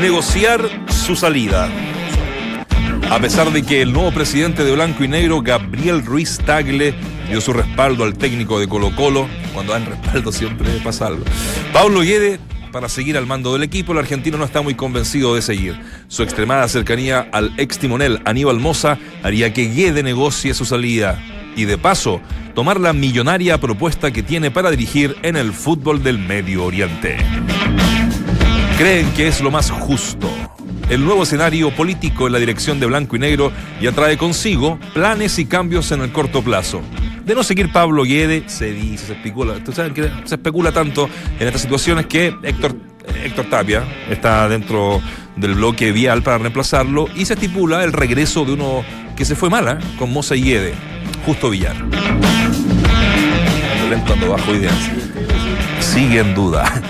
negociar su salida. A pesar de que el nuevo presidente de Blanco y Negro, Gabriel Ruiz Tagle, dio su respaldo al técnico de Colo Colo, cuando dan respaldo siempre pasa algo. Pablo Guede, para seguir al mando del equipo, el argentino no está muy convencido de seguir. Su extremada cercanía al ex timonel Aníbal Moza haría que Guede negocie su salida y de paso tomar la millonaria propuesta que tiene para dirigir en el fútbol del Medio Oriente. Creen que es lo más justo. El nuevo escenario político en la dirección de Blanco y Negro ya trae consigo planes y cambios en el corto plazo. De no seguir Pablo Guede, se dice, se especula, saben que se especula tanto en estas situaciones que Héctor, Héctor Tapia está dentro del bloque vial para reemplazarlo y se estipula el regreso de uno que se fue mala, con Moza y Guede, Justo Villar. Lento bajo ideas. Sigue en duda.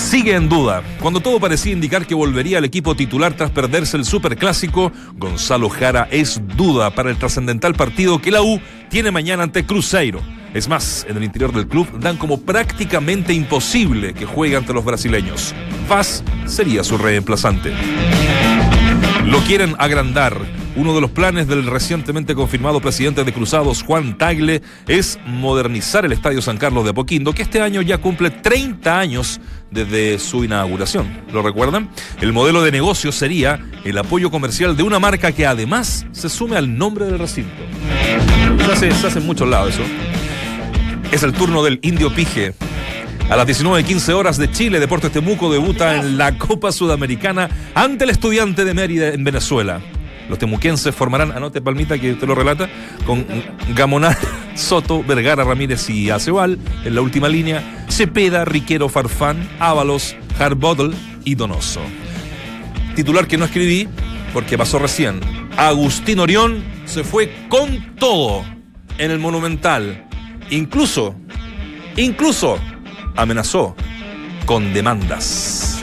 Sigue en duda. Cuando todo parecía indicar que volvería al equipo titular tras perderse el superclásico, Gonzalo Jara es duda para el trascendental partido que la U tiene mañana ante Cruzeiro. Es más, en el interior del club dan como prácticamente imposible que juegue ante los brasileños. Vaz sería su reemplazante. Lo quieren agrandar. Uno de los planes del recientemente confirmado presidente de Cruzados, Juan Tagle, es modernizar el Estadio San Carlos de Apoquindo, que este año ya cumple 30 años desde su inauguración. ¿Lo recuerdan? El modelo de negocio sería el apoyo comercial de una marca que además se sume al nombre del recinto. Se hace, se hace en muchos lados eso. Es el turno del Indio Pige. A las 19.15 horas de Chile, Deportes Temuco debuta en la Copa Sudamericana ante el estudiante de Mérida en Venezuela. Los temuquenses formarán, anote Palmita que usted lo relata, con Gamonal, Soto, Vergara, Ramírez y Acebal en la última línea, Cepeda, Riquero, Farfán, Ábalos, Harbottle y Donoso. Titular que no escribí porque pasó recién. Agustín Orión se fue con todo en el Monumental. Incluso, incluso amenazó con demandas.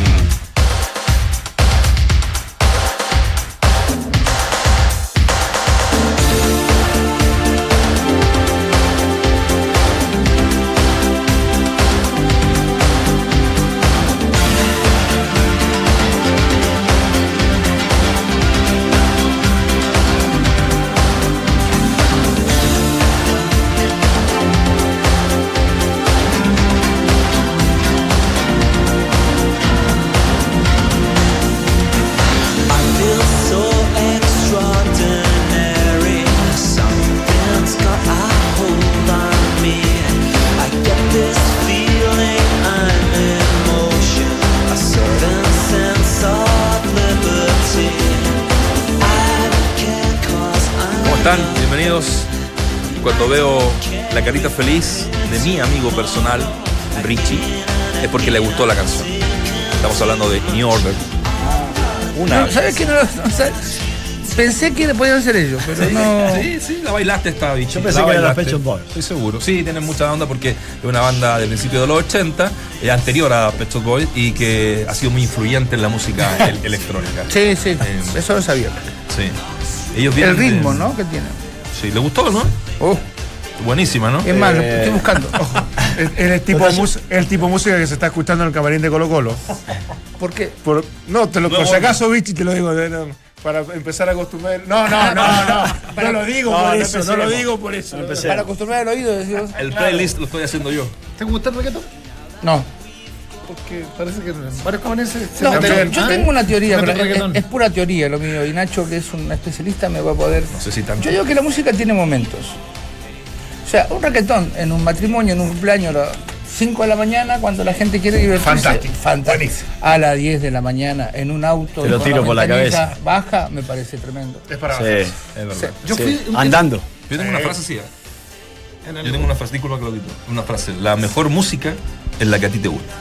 la carita feliz de mi amigo personal, Richie, es porque le gustó la canción. Estamos hablando de New Order. Una. No, ¿Sabes qué? No, no, ¿sabes? Pensé que podían ser ellos, pero no. Sí, sí, la bailaste esta bicha. Yo pensé La que era la. Pet Boys. Estoy seguro. Sí, tienen mucha onda porque es una banda de principios de los 80, eh, anterior a Pet Shop Boys y que ha sido muy influyente en la música el- electrónica. Sí, sí, Eh, eso lo sabía. Sí. Ellos El de- ritmo, ¿no? Que tiene. Sí, le gustó, ¿no? Oh, Buenísima, ¿no? es más, Eh, estoy buscando. Es es el tipo, de mus- el tipo de música que se está escuchando en el camarín de Colo Colo. ¿Por qué? Por, no, te lo, por si acaso, Vichy, te lo digo. de- no, para empezar a acostumbrar. No, no, no, no. No lo digo No, por eso, no lo digo por eso. Para acostumbrar el oído, decimos. El playlist lo estoy haciendo yo. ¿Te gusta el reggaetón? No. Porque parece que varios cabarenses se No, yo, en- yo tengo una teoría, pero es pura teoría lo mío. Y Nacho, que es un especialista, me va a poder. No sé si tanto. Yo digo que la música tiene momentos. O sea, un raquetón en un matrimonio, en un cumpleaños a las 5 de la mañana, cuando la gente quiere divertirse. Fantástico, Fantástico. buenísimo. A las 10 de la mañana, en un auto. Te lo tiro por la cabeza. Baja, me parece tremendo. Es para Sí, Es verdad. yo fui andando. Yo tengo una frase así. ¿eh? Yo tengo una frase, disculpa que lo quito. Una frase. La mejor música es la que a ti te gusta.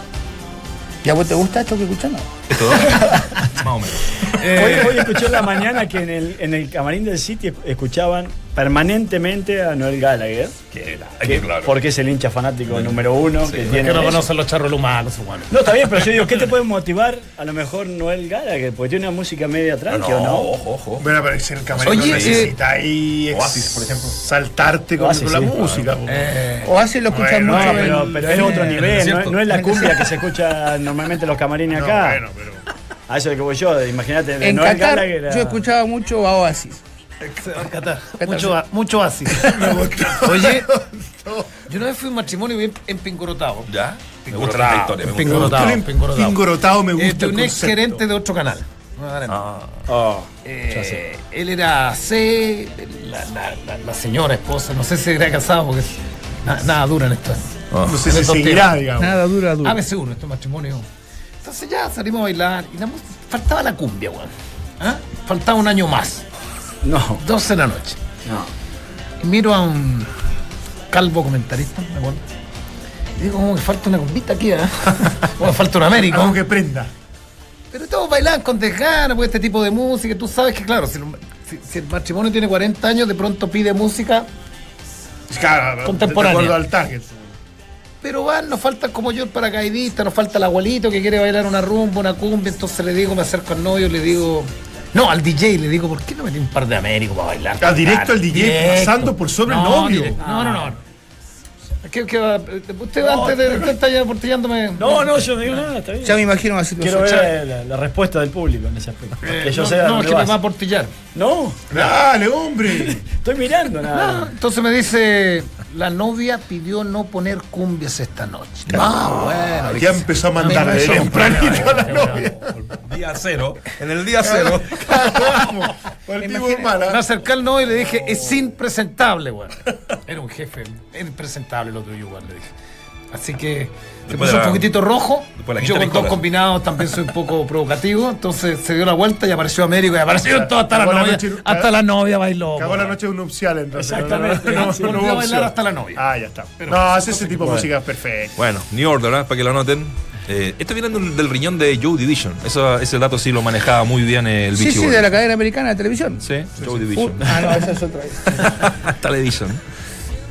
¿Y a vos te gusta esto que escuchamos? Esto Más o menos. Hoy, hoy escuché en la mañana que en el, en el camarín del City escuchaban permanentemente a Noel Gallagher, que, que- porque es el hincha fanático número uno que Es tiene. que no conocen los charros humanos, bueno. No, está bien, pero yo digo, ¿qué te puede motivar a lo mejor Noel Gallagher? Porque tiene una música media tranqui, ¿o no? ojo, ojo. Bueno, pero si el camarero Oye, necesita ahí ex- Oasis, por ejemplo. saltarte con, Oasis, con la sí. música. O así lo escuchan Bueno, No, mucho. pero, pero es otro nivel, no, es- no es la cumbia que se escucha normalmente en los camarines No, acá. bueno, pero. A eso es lo que voy yo, imagínate, de En Noel Qatar Gallagher a- yo escuchaba mucho a Oasis. Mucho, a- mucho así. Oye, yo una vez fui a un matrimonio bien empingorotado. ¿Ya? Historia. me gusta. Empingorotado. empingorotado. Pingorotado me Eh, gusta. de el un ex gerente de otro canal. Oh, Eh, él era C, la, la- la- la señora esposa, no sé si era casado porque na- nada dura en esto. No sé si seguirá, digamos. Nada dura, dura. ABC1, este matrimonio. Entonces ya salimos a bailar y la música- faltaba la cumbia, weón. ¿Ah? Faltaba un año más, no, 12 de la noche. no. Y miro a un calvo comentarista, me acuerdo. Y digo, como que falta una cumbita aquí, ¿eh? Como que falta un Américo. Algo que prenda. Pero todos bailaban con desgana, pues este tipo de música. Tú sabes que, claro, si, el- si- si el matrimonio tiene 40 años, de pronto pide música, Claro, Contemporánea. De acuerdo al target. pero van, nos falta como yo el paracaidista, nos falta el abuelito que quiere bailar una rumba, una cumbia. Entonces le digo, me acerco al novio, le digo, no, al DJ, le digo, ¿por qué no metí un par de Américo para bailar? Ah, directo al DJ, Directo. pasando por sobre el No, novio. directo. No, no, no. ¿Qué, qué va? usted antes de usted está ya portillándome. No, no, yo no digo nada, está bien. Ya me imagino una situación. Quiero ver la, la respuesta del público en ese aspecto. que yo no, sé a no, es que me va a portillar. No, Dale, hombre. estoy mirando nada. Entonces me dice, la novia pidió no poner cumbias esta noche. Ah, bueno. Ya empezó a mandar de tempranito a la novia. Día cero. En el día cero. Vamos. Me acerqué al novio y le dije, es impresentable, weón. Era un jefe, era impresentable lo tuyo, weón, le dije. Así que se puso de un la- poquitito rojo. después la Yo con dos combinados también soy un poco provocativo. Entonces se dio la vuelta y apareció Américo y apareció todo hasta la la novia. noche- hasta la novia bailó. Acabó la noche de un nupcial entonces. Exactamente. No, no, Sí, volvió hubo a bailar hasta la novia. Ah, ya está. no, hace ese tipo de música perfecta. Bueno, New Order, ¿eh? para que lo anoten. Eh, esto viene del, del riñón de Joe Division. Eso, ese dato sí lo manejaba muy bien el Sí, Beachy sí, Boy. de la cadena americana de televisión. Sí, Joe Uh, Division. ah, no, esa es otra. Television.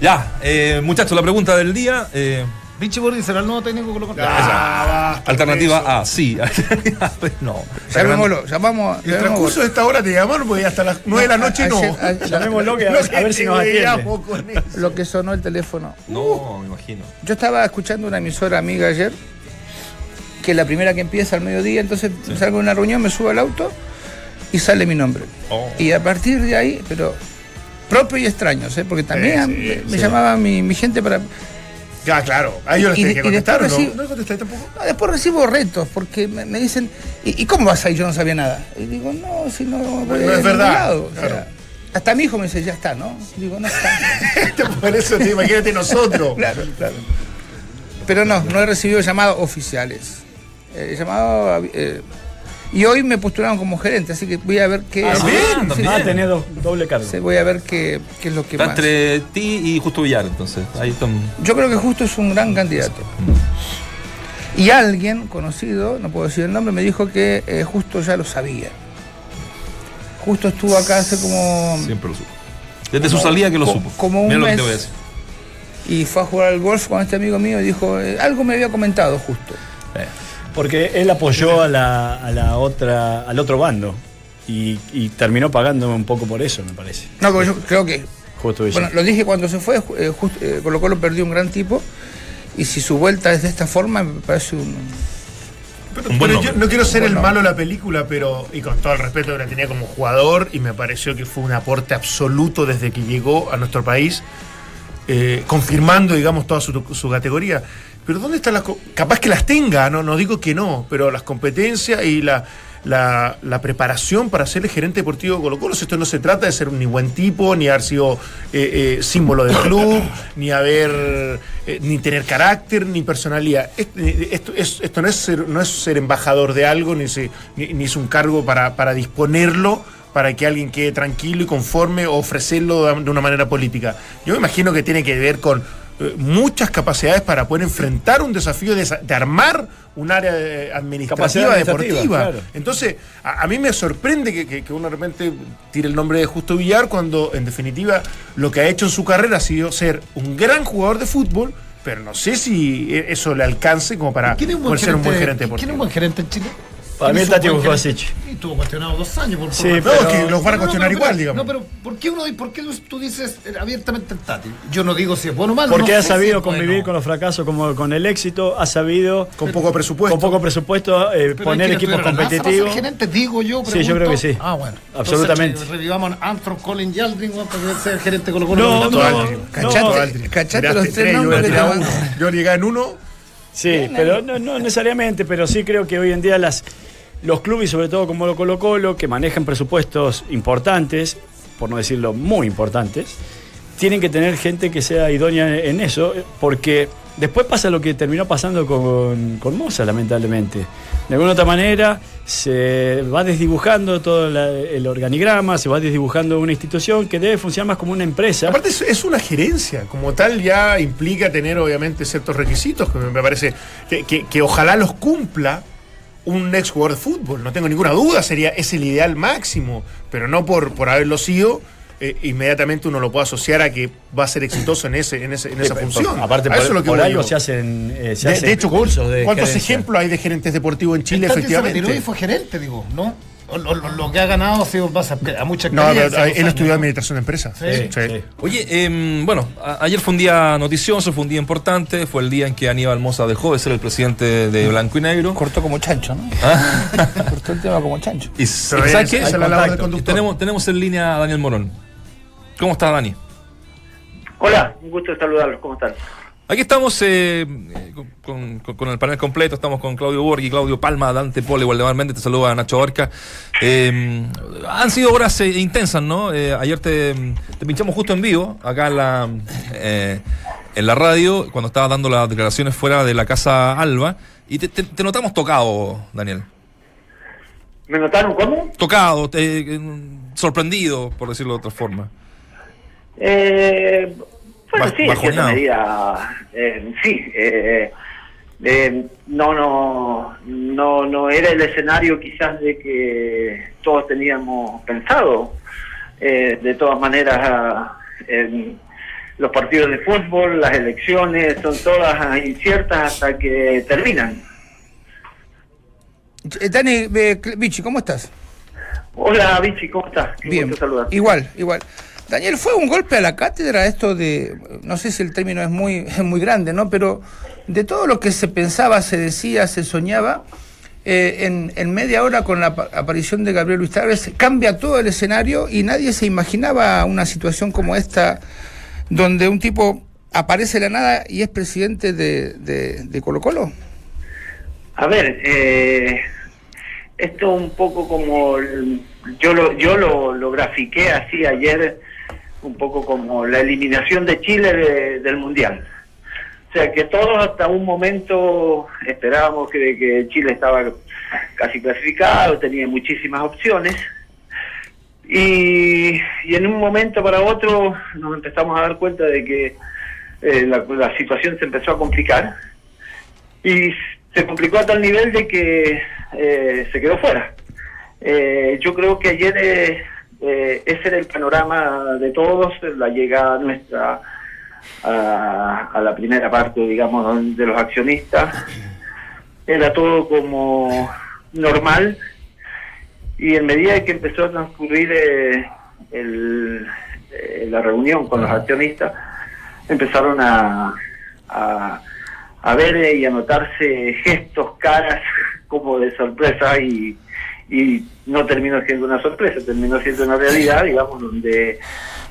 Ya, eh, muchachos, la pregunta del día. eh, Richie Bordi será el nuevo técnico que lo Ah, basta alternativa A, sí. Alternativa B, no. Llamémoslo, llamamos. En el transcurso de esta hora te llamaron porque hasta las 9 de la noche no. Llamémoslo que a ver, a ver si nos atiende. atiende. con eso. Lo que sonó el teléfono. No, me imagino. Yo estaba escuchando una emisora amiga ayer, que es la primera que empieza al mediodía, entonces salgo de una reunión, me subo al auto y sale mi nombre. Oh. Y a partir de ahí, pero propio y extraños, ¿eh? porque también Sí, me, sí, me sí. llamaba mi, mi gente para... Ya, claro. A ellos les tenés que contestar, ¿o recibo- ¿no? ¿No contestáis tampoco? No, después recibo retos, porque me, me dicen, ¿y, y cómo vas ahí? Yo no sabía nada. Y digo, no, si no, no es verdad, lado". O sea, claro. hasta mi hijo me dice, ya está, ¿no? Digo, no está. Por eso, te imagínate nosotros. Claro, claro. Pero no, no he recibido llamados oficiales. He llamado. eh, y hoy me postularon como gerente, así que voy a ver qué. Ah, bien, sí, Ah, tenés do- doble cargo. Sí, voy a ver qué, qué es lo que Está más. entre ti y Justo Villar, entonces. Ahí están. Yo creo que justo es un gran candidato. Y alguien conocido, no puedo decir el nombre, me dijo que eh, justo ya lo sabía. Justo estuvo acá hace como. Siempre lo supo. Desde su salida que lo co- supo. como un Mira lo que mes. te voy a decir. Y fue a jugar al golf con este amigo mío y dijo, eh, algo me había comentado justo. Eh, Porque él apoyó a la, a la otra, al otro bando. Y, y terminó pagándome un poco por eso, me parece. No, pero yo creo que Justo. Bueno, lo dije cuando se fue, eh, just- eh, Colo Colo perdió un gran tipo. Y si su vuelta es de esta forma, me parece un. Pero, Un buen pero yo no quiero ser el malo de la película, pero, y con todo el respeto que la tenía como jugador, y me pareció que fue un aporte absoluto desde que llegó a nuestro país, eh, confirmando, digamos, toda su, su categoría. Pero ¿dónde están las... Capaz que las tenga, no, no digo que no, pero las competencias y la, la, la preparación para ser el gerente deportivo de Colo Colo, esto no se trata de ser un ni buen tipo, ni haber sido eh, eh, símbolo del club, ni haber eh, ni tener carácter, ni personalidad. Est- Esto, es- esto no, es ser, no es ser embajador de algo, ni, se- ni, ni es un cargo para, para disponerlo para que alguien quede tranquilo y conforme o ofrecerlo de una manera política. Yo me imagino que tiene que ver con, eh, muchas capacidades para poder enfrentar un desafío de, de armar un área eh, administrativa, deportiva. claro. Entonces, a, a mí me sorprende que, que- que uno de repente tire el nombre de Justo Villar cuando, en definitiva, lo que ha hecho en su carrera ha sido ser un gran jugador de fútbol, pero no sé si e- eso le alcance como para ¿Quién es un buen poder ser un buen gerente gerente? ¿Quién es un deportivo. buen gerente en Chile? Para mí ¿Quién el es Bujosic. gerente? Y estuvo cuestionado dos años por Sí, por- No, pero- que los van a No, no, cuestionar no, igual, pero- digamos. No, pero ¿por qué uno por qué tú dices abiertamente el Tati? Yo no digo si es bueno o malo. Porque no ha sabido es bueno. convivir con los fracasos como con el éxito, ha sabido Con poco presupuesto. con poco presupuesto eh, Pero poner equipos competitivos. ser gerente, digo yo, Sí, yo creo que sí. Ah, bueno. Absolutamente. Entonces, revivamos a Armstrong, Colin y Aldrin weón, para que sea el gerente con los No, no. Cachate- cachate los tres yo nombres llegué en uno. Sí, pero no, no necesariamente, pero sí creo que hoy en día las, los clubes, sobre todo como lo Colo Colo, que manejan presupuestos importantes, por no decirlo muy importantes, tienen que tener gente que sea idónea en eso, porque después pasa lo que terminó pasando con, con Moza, lamentablemente. De alguna otra manera se va desdibujando todo el organigrama, se va desdibujando una institución que debe funcionar más como una empresa. Aparte es, una gerencia, como tal ya implica tener obviamente ciertos requisitos que me parece que- que ojalá los cumpla un ex jugador de fútbol, no tengo ninguna duda, sería es el ideal máximo, pero no por, por haberlo sido, eh, inmediatamente uno lo puede asociar a que va a ser exitoso en, ese, en, ese- en esa Sí, función. Aparte, por, eso es lo que por voy algo yo. se hacen, eh, se de, hacen de hecho, cursos de ¿cuántos gerencia. ejemplos hay de gerentes deportivos en Chile, se efectivamente? fue gerente, digo, ¿no? O- Lo, lo- lo que ha ganado sido base a, a mucha No, pero, él años, estudió ¿no? administración de empresas. Sí, sí. Oye, em, bueno, a- ayer fue un día noticioso, fue un día importante, fue el día en que Aníbal Moza dejó de ser el presidente de Blanco y Negro. Cortó como chancho, ¿no? Cortó el tema como chancho. Y, Pero ¿sabes qué? Tenemos, tenemos en línea a Daniel Morón. ¿Cómo está Dani? Hola, un gusto de saludarlos, ¿cómo están? Aquí estamos eh, eh, con, con- con el panel completo, estamos con Claudio Borghi, Claudio Palma, Dante Pole, Waldemar Méndez, te saluda Nacho Orca. Eh, han sido horas eh, intensas, ¿no? Ayer te, te pinchamos justo en vivo, acá en la, en la radio, cuando estabas dando las declaraciones fuera de la Casa Alba, y te, te- te notamos tocado, Daniel. ¿Me notaron cómo? Tocado, sorprendido, por decirlo de otra forma. Eh, bueno, sí, en cierta medida, eh, sí. eh, eh, no, no, no, no era el escenario quizás de que todos teníamos pensado. Eh, de todas maneras, los partidos de fútbol, las elecciones son todas inciertas hasta que terminan. Eh, Dani, eh, Vichy, ¿cómo estás? Hola, Vichy, ¿cómo estás? Qué Bien, igual, igual. Daniel, ¿fue un golpe a la cátedra esto de, no sé si el término es muy, muy grande, ¿no? Pero de todo lo que se pensaba, se decía, se soñaba, eh, en, en media hora con la apa- aparición de Gabriel Luis Távez, cambia todo el escenario y nadie se imaginaba una situación como esta, donde un tipo aparece de la nada y es presidente de, de, de Colo Colo. A ver, eh, esto un poco como yo lo yo lo, lo grafiqué así ayer, un poco como la eliminación de Chile de- del mundial. O sea que todos hasta un momento esperábamos que, Chile estaba casi clasificado, tenía muchísimas opciones. Y, y en un momento para otro nos empezamos a dar cuenta de que eh, la, la situación se empezó a complicar y se complicó a tal nivel de que eh, se quedó fuera. Eh, yo creo que ayer eh, ese era el panorama de todos, la llegada nuestra a, la primera parte, digamos, de los accionistas. Era todo como normal y en medida que empezó a transcurrir eh, el- eh, la reunión con los accionistas, empezaron a, a, a ver y a notarse gestos, caras como de sorpresa y, y no terminó siendo una sorpresa, terminó siendo una realidad, digamos, donde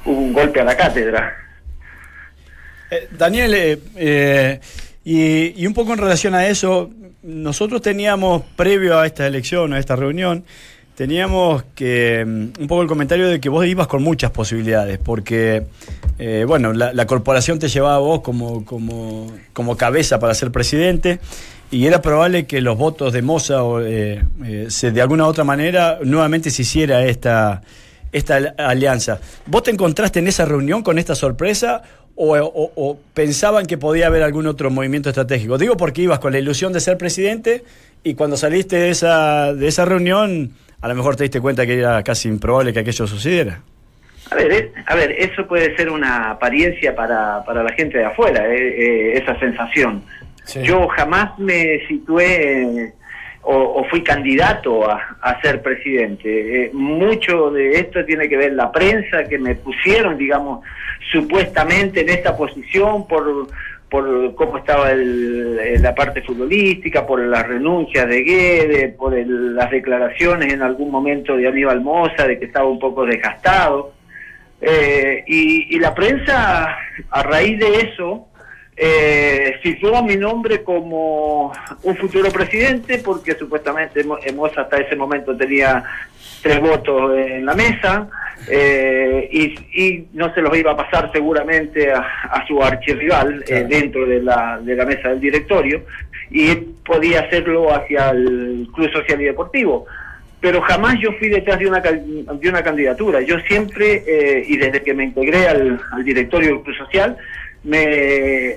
hubo un golpe a la cátedra. Eh, Daniel, eh, eh, y, y un poco en relación a eso, nosotros teníamos, previo a esta elección, a esta reunión, teníamos que mm, un poco el comentario de que vos ibas con muchas posibilidades, porque, eh, bueno, la, la corporación te llevaba a vos como, como, como cabeza para ser presidente. Y era probable que los votos de Moza eh, eh, se, de alguna u otra manera nuevamente se hiciera esta, esta al- alianza. ¿Vos te encontraste en esa reunión con esta sorpresa o, pensaban que podía haber algún otro movimiento estratégico? Digo porque ibas con la ilusión de ser presidente y cuando saliste de esa, de esa reunión, a lo mejor te diste cuenta que era casi improbable que aquello sucediera. A ver, a ver, eso puede ser una apariencia para, para la gente de afuera, eh, eh, esa sensación. Yo jamás me situé o, fui candidato a, ser presidente. Eh, mucho de esto tiene que ver la prensa que me pusieron, digamos, supuestamente en esta posición por por cómo estaba el- la parte futbolística, por las renuncias de Guedes, por el- las declaraciones en algún momento de Aníbal Moza de que estaba un poco desgastado. Eh, y la prensa, a raíz de eso, eh, situó mi nombre como un futuro presidente, porque supuestamente Mo- eh, hasta ese momento tenía tres votos en la mesa, eh, y, y no se los iba a pasar seguramente a, a su archirrival eh, dentro de la, de la mesa del directorio, y podía hacerlo hacia el Club Social y Deportivo pero jamás yo fui detrás de una de una candidatura. Yo siempre, eh, y desde que me integré al, al directorio del Club Social, me,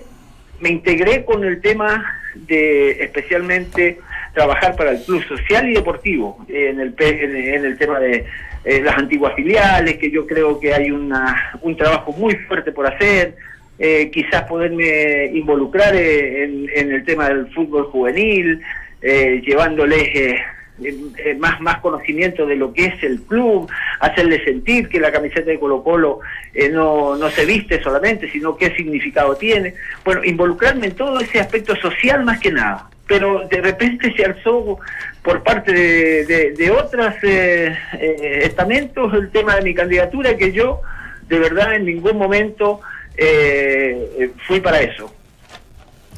me integré con el tema de especialmente trabajar para el Club Social y Deportivo, en el, en, en el tema de eh, las antiguas filiales, que yo creo que hay una, un trabajo muy fuerte por hacer, eh, quizás poderme involucrar eh, en, en el tema del fútbol juvenil, eh, llevándoles eh, eh, más, más conocimiento de lo que es el club, hacerle sentir que la camiseta de Colo Colo eh, no, no se viste solamente, sino qué significado tiene. Bueno, involucrarme en todo ese aspecto social más que nada. Pero de repente se alzó por parte de, de, de otros eh, eh, estamentos el tema de mi candidatura que yo de verdad en ningún momento fui para eso.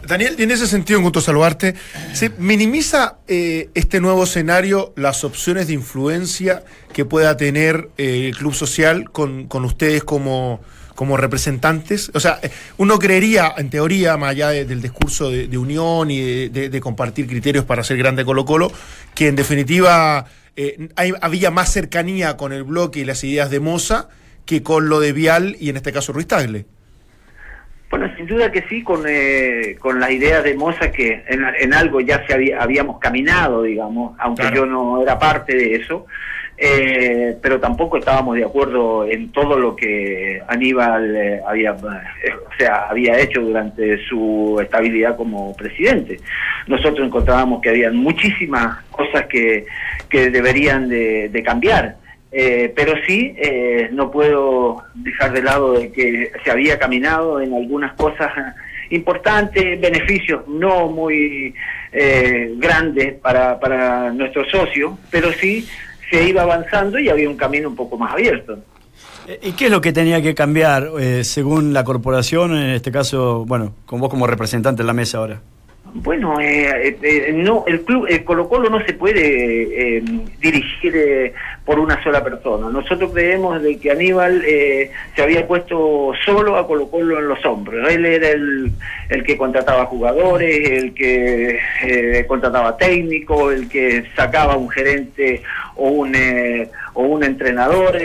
Daniel, en ese sentido, un gusto saludarte. ¿Se minimiza eh, este nuevo escenario las opciones de influencia que pueda tener eh, el Club Social con, con ustedes como, como representantes? O sea, uno creería, en teoría, más allá de- del discurso de, unión y de, compartir criterios para hacer grande Colo Colo, que en definitiva eh, hay- había más cercanía con el bloque y las ideas de Moza que con lo de Vial y en este caso Ruiz Tagle. Bueno, sin duda que sí, con, eh, con las ideas de Moza que en, en algo ya se había, habíamos caminado, digamos, aunque Claro. yo no era parte de eso, eh, pero tampoco estábamos de acuerdo en todo lo que Aníbal eh, había, eh, o sea, había hecho durante su estabilidad como presidente. Nosotros encontrábamos que había muchísimas cosas que, que deberían de, de cambiar. Eh, pero sí, eh, no puedo dejar de lado de que se había caminado en algunas cosas importantes, beneficios no muy eh, grandes para, para nuestros socios, pero sí se iba avanzando y había un camino un poco más abierto. Eh, ¿Y qué es lo que tenía que cambiar eh, según la corporación, en este caso, bueno, con vos como representante en la mesa ahora? Bueno, eh, eh, eh, no, el club, el Colo Colo no se puede eh, dirigir eh, por una sola persona. Nosotros creemos de que Aníbal eh, se había puesto solo a Colo Colo en los hombros. Él era el, el que contrataba jugadores, el que eh, contrataba técnicos, el que sacaba un gerente o un eh, o un entrenador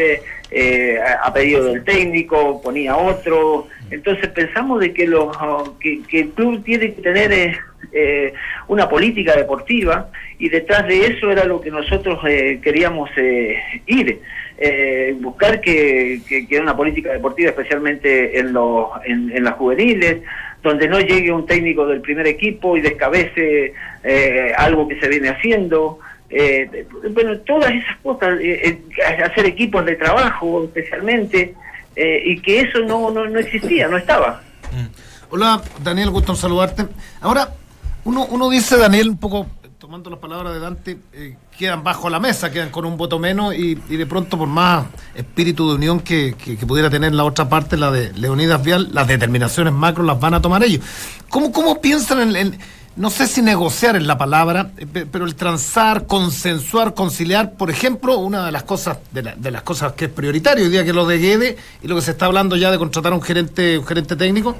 eh, a pedido del técnico, ponía otro. Entonces pensamos de que, los, que, que el club tiene que tener eh, eh, una política deportiva y detrás de eso era lo que nosotros eh, queríamos eh, ir, eh, buscar que, que, que una política deportiva, especialmente en, los, en, en las juveniles, donde no llegue un técnico del primer equipo y descabece eh, algo que se viene haciendo. Eh, bueno, todas esas cosas, eh, eh, hacer equipos de trabajo especialmente, eh, y que eso no, no, no existía, no estaba. Hola, Daniel, gusto en saludarte. Ahora, uno, uno dice, Daniel, un poco tomando las palabras de Dante, quedan bajo la mesa, quedan con un voto menos y, y de pronto por más espíritu de unión que, que- pudiera tener la otra parte, la de Leonidas Vial, las determinaciones macro las van a tomar ellos. ¿Cómo, cómo piensan en, en- no sé si negociar es la palabra, eh, pe- pero el transar, consensuar, conciliar, por ejemplo, una de las cosas, de, la- de las cosas que es prioritario hoy día, que lo de Guede y lo que se está hablando ya de contratar a un gerente, un gerente técnico?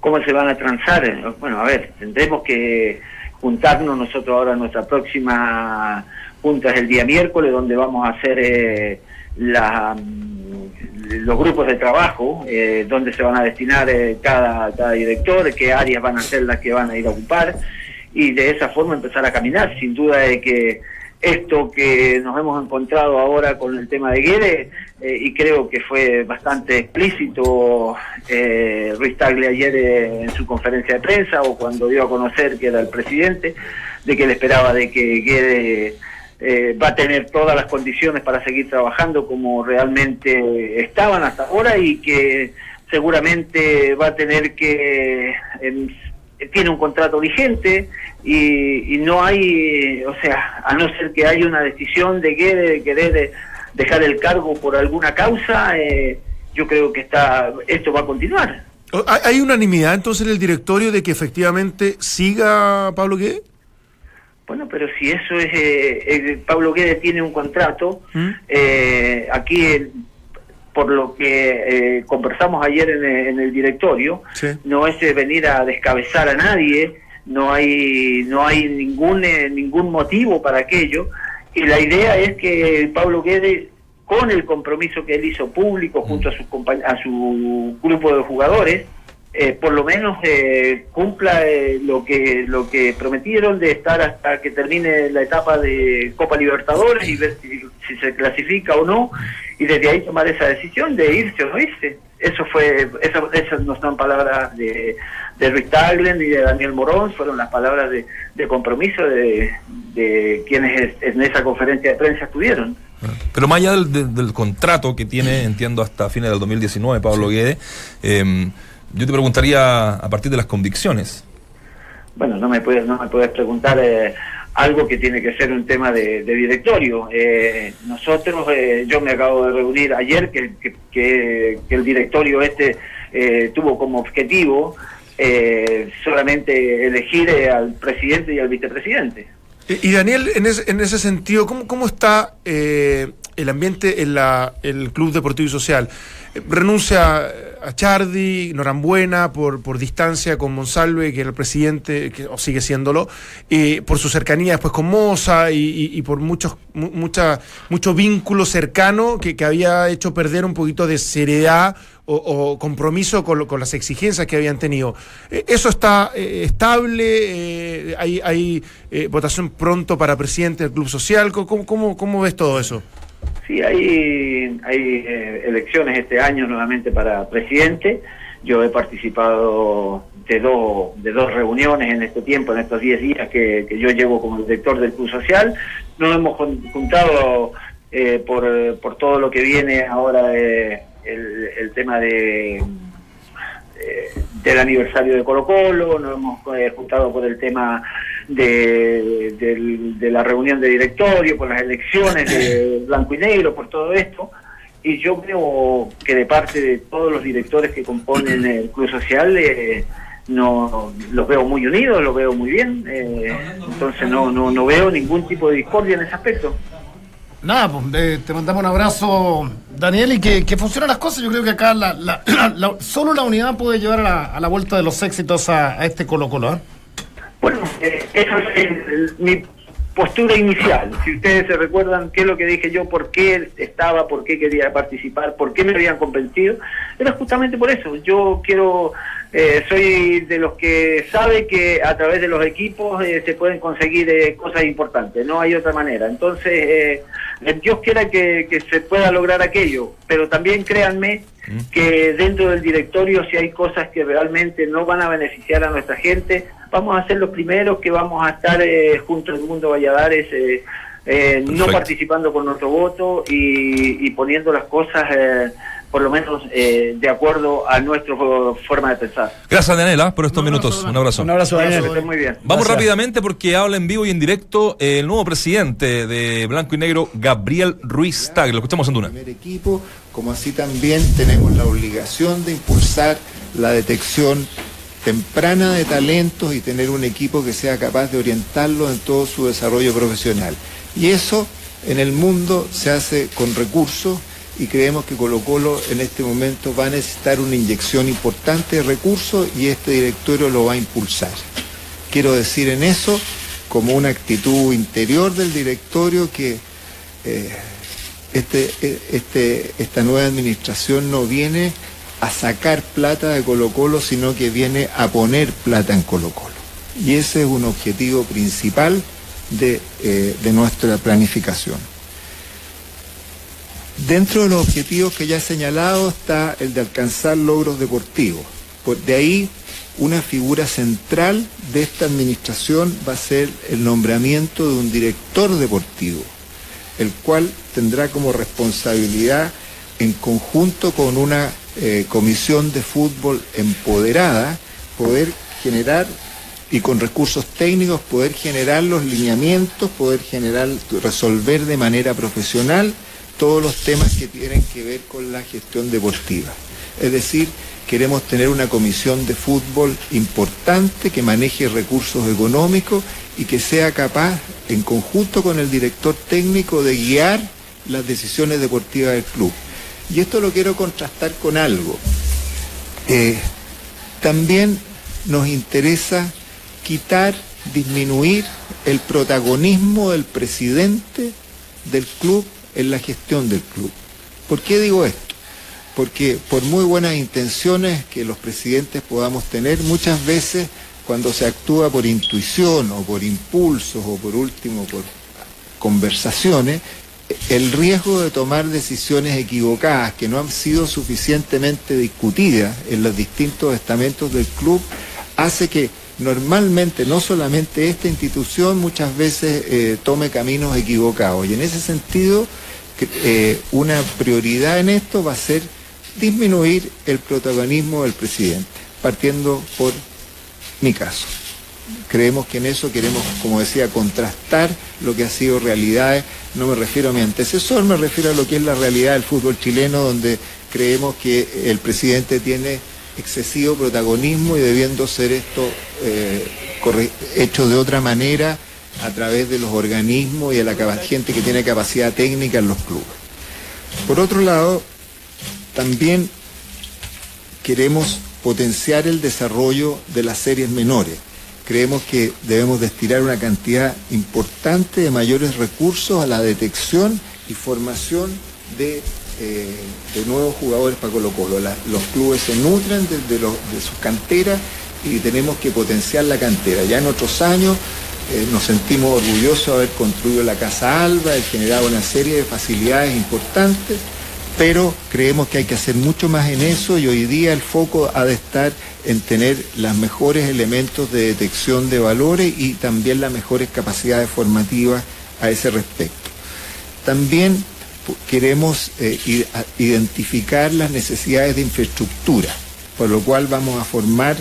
¿Cómo se van a transar? Eh, Bueno, a ver, tendremos que juntarnos nosotros ahora, nuestra próxima junta es el día miércoles, donde vamos a hacer eh, la, los grupos de trabajo, eh, dónde se van a destinar eh, cada, director, qué áreas van a ser las que van a ir a ocupar, y de esa forma empezar a caminar. Sin duda de que esto que nos hemos encontrado ahora con el tema de Guede, eh, y creo que fue bastante explícito eh, Ruiz Tagle ayer eh, en su conferencia de prensa o cuando dio a conocer que era el presidente, de que él esperaba de que Guede eh, va a tener todas las condiciones para seguir trabajando como realmente estaban hasta ahora y que seguramente va a tener que em, tiene un contrato vigente y, y no hay, o sea, a no ser que haya una decisión de que de querer eh, dejar el cargo por alguna causa, eh, yo creo que está esto va a continuar. ¿Hay unanimidad entonces en el directorio de que efectivamente siga Pablo Guede? Bueno, pero si eso es, eh, eh, Pablo Guedes tiene un contrato, ¿Mm? eh, aquí el- por lo que eh, conversamos ayer en el, en el directorio, Sí. no es eh, venir a descabezar a nadie, no hay no hay ningún eh, ningún motivo para aquello y la idea es que Pablo Guedes con el compromiso que él hizo público junto a su a su grupo de jugadores eh, por lo menos eh, cumpla eh, lo que lo que prometieron de estar hasta que termine la etapa de Copa Libertadores y ver si, si se clasifica o no y desde ahí tomar esa decisión de irse o no irse. Eso fue esas no son palabras de, de Ruiz Taglen ni de Daniel Morón fueron las palabras de, de compromiso de, de quienes en esa conferencia de prensa estuvieron. Pero más allá del, del- del contrato que tiene, entiendo, hasta fines del 2019, Pablo Guede, eh, yo te preguntaría a partir de las convicciones. Bueno, no me puedes, no me puedes preguntar eh, algo que tiene que ser un tema de, de directorio. Eh, nosotros, eh, yo me acabo de reunir ayer que, que, que- que el directorio este eh, tuvo como objetivo eh, solamente elegir eh, al presidente y al vicepresidente. Y, Daniel, en, ese- en ese sentido, ¿cómo, cómo está eh, el ambiente en la, el Club Deportivo y Social? Renuncia a Chardi, Norambuena, por, por distancia con Monsalve, que era el presidente, que, o sigue siéndolo, por su cercanía después con Moza y, por muchos mu- mucha, mucho vínculo cercano que, había hecho perder un poquito de seriedad o, compromiso con, con las exigencias que habían tenido. Eh, ¿Eso está eh, estable? Eh, ¿Hay, hay votación pronto para presidente del Club Social? ¿Cómo, cómo, cómo ves todo eso? Sí, hay, hay eh, elecciones este año nuevamente para presidente. Yo he participado de dos, de dos reuniones en este tiempo, en estos 10 días que, yo llevo como director del Club Social. Nos hemos jun- juntado eh, por, por todo lo que viene ahora eh, el, el tema de eh, del aniversario de Colo Colo, nos hemos eh, juntado por el tema de, del- de la reunión de directorio, por las elecciones de blanco y negro, por todo esto. Y yo veo que de parte de todos los directores que componen el Club Social, eh, no los veo muy unidos, los veo muy bien. eh, entonces no, no, no veo ningún tipo de discordia en ese aspecto. Nada, pues, eh, te mandamos un abrazo, Daniel, y que, que funcionen las cosas. Yo creo que acá la, la- la- solo la unidad puede llevar a la, a la vuelta de los éxitos a, a este Colo Colo. ¿Eh? Bueno, eh, esa es el- el- mi postura inicial. Si ustedes se recuerdan qué es lo que dije yo, por qué estaba, por qué quería participar, por qué me habían convencido, era justamente por eso. Yo quiero, eh, soy de los que sabe que a través de los equipos eh, se pueden conseguir eh, cosas importantes, no hay otra manera. Entonces, eh, Dios quiera que, que se pueda lograr aquello, pero también créanme que dentro del directorio si hay cosas que realmente no van a beneficiar a nuestra gente, vamos a ser los primeros que vamos a estar eh, junto al mundo Valladares, eh, eh, no participando con nuestro voto y, y poniendo las cosas eh, por lo menos eh, de acuerdo a nuestra forma de pensar. Gracias, Daniela, por estos Un abrazo, minutos. Un abrazo. Un abrazo, Daniel. muy bien. Vamos Gracias. rápidamente porque habla en vivo y en directo el nuevo presidente de Blanco y Negro, Gabriel Ruiz Tag. Lo escuchamos en Duna. primer equipo, como así también tenemos la obligación de impulsar la detección temprana de talentos y tener un equipo que sea capaz de orientarlos en todo su desarrollo profesional. Y eso en el mundo se hace con recursos y creemos que Colo Colo en este momento va a necesitar una inyección importante de recursos y este directorio lo va a impulsar. Quiero decir en eso como una actitud interior del directorio que eh, este, eh, este, esta nueva administración no viene a sacar plata de Colo Colo, sino que viene a poner plata en Colo Colo. Y ese es un objetivo principal de, eh, de nuestra planificación. Dentro de los objetivos que ya he señalado está el de alcanzar logros deportivos. Por de ahí, una figura central de esta administración va a ser el nombramiento de un director deportivo, el cual tendrá como responsabilidad, en conjunto con una eh, comisión de fútbol empoderada, poder generar y con recursos técnicos poder generar los lineamientos, poder generar, resolver de manera profesional todos los temas que tienen que ver con la gestión deportiva. Es decir, queremos tener una comisión de fútbol importante que maneje recursos económicos y que sea capaz, en conjunto con el director técnico, de guiar las decisiones deportivas del club. Y esto lo quiero contrastar con algo. Eh, también nos interesa quitar, disminuir el protagonismo del presidente del club en la gestión del club. ¿Por qué digo esto? Porque por muy buenas intenciones que los presidentes podamos tener, muchas veces cuando se actúa por intuición o por impulsos o por último por conversaciones, el riesgo de tomar decisiones equivocadas que no han sido suficientemente discutidas en los distintos estamentos del club hace que normalmente no solamente esta institución muchas veces eh, tome caminos equivocados. Y en ese sentido eh, una prioridad en esto va a ser disminuir el protagonismo del presidente partiendo por mi caso creemos que en eso queremos, como decía, contrastar lo que ha sido realidades. No me refiero a mi antecesor, me refiero a lo que es la realidad del fútbol chileno, donde creemos que el presidente tiene excesivo protagonismo y debiendo ser esto eh, hecho de otra manera a través de los organismos y de la gente que tiene capacidad técnica en los clubes. Por otro lado, también queremos potenciar el desarrollo de las series menores. Creemos que debemos destinar una cantidad importante de mayores recursos a la detección y formación de, eh, nuevos jugadores para Colo Colo. Los clubes se nutren de sus canteras y tenemos que potenciar la cantera. Ya en otros años eh, nos sentimos orgullosos de haber construido la Casa Alba, de generado una serie de facilidades importantes, pero creemos que hay que hacer mucho más en eso y hoy día el foco ha de estar en tener los mejores elementos de detección de valores y también las mejores capacidades formativas a ese respecto. También queremos eh, identificar las necesidades de infraestructura, por lo cual vamos a formar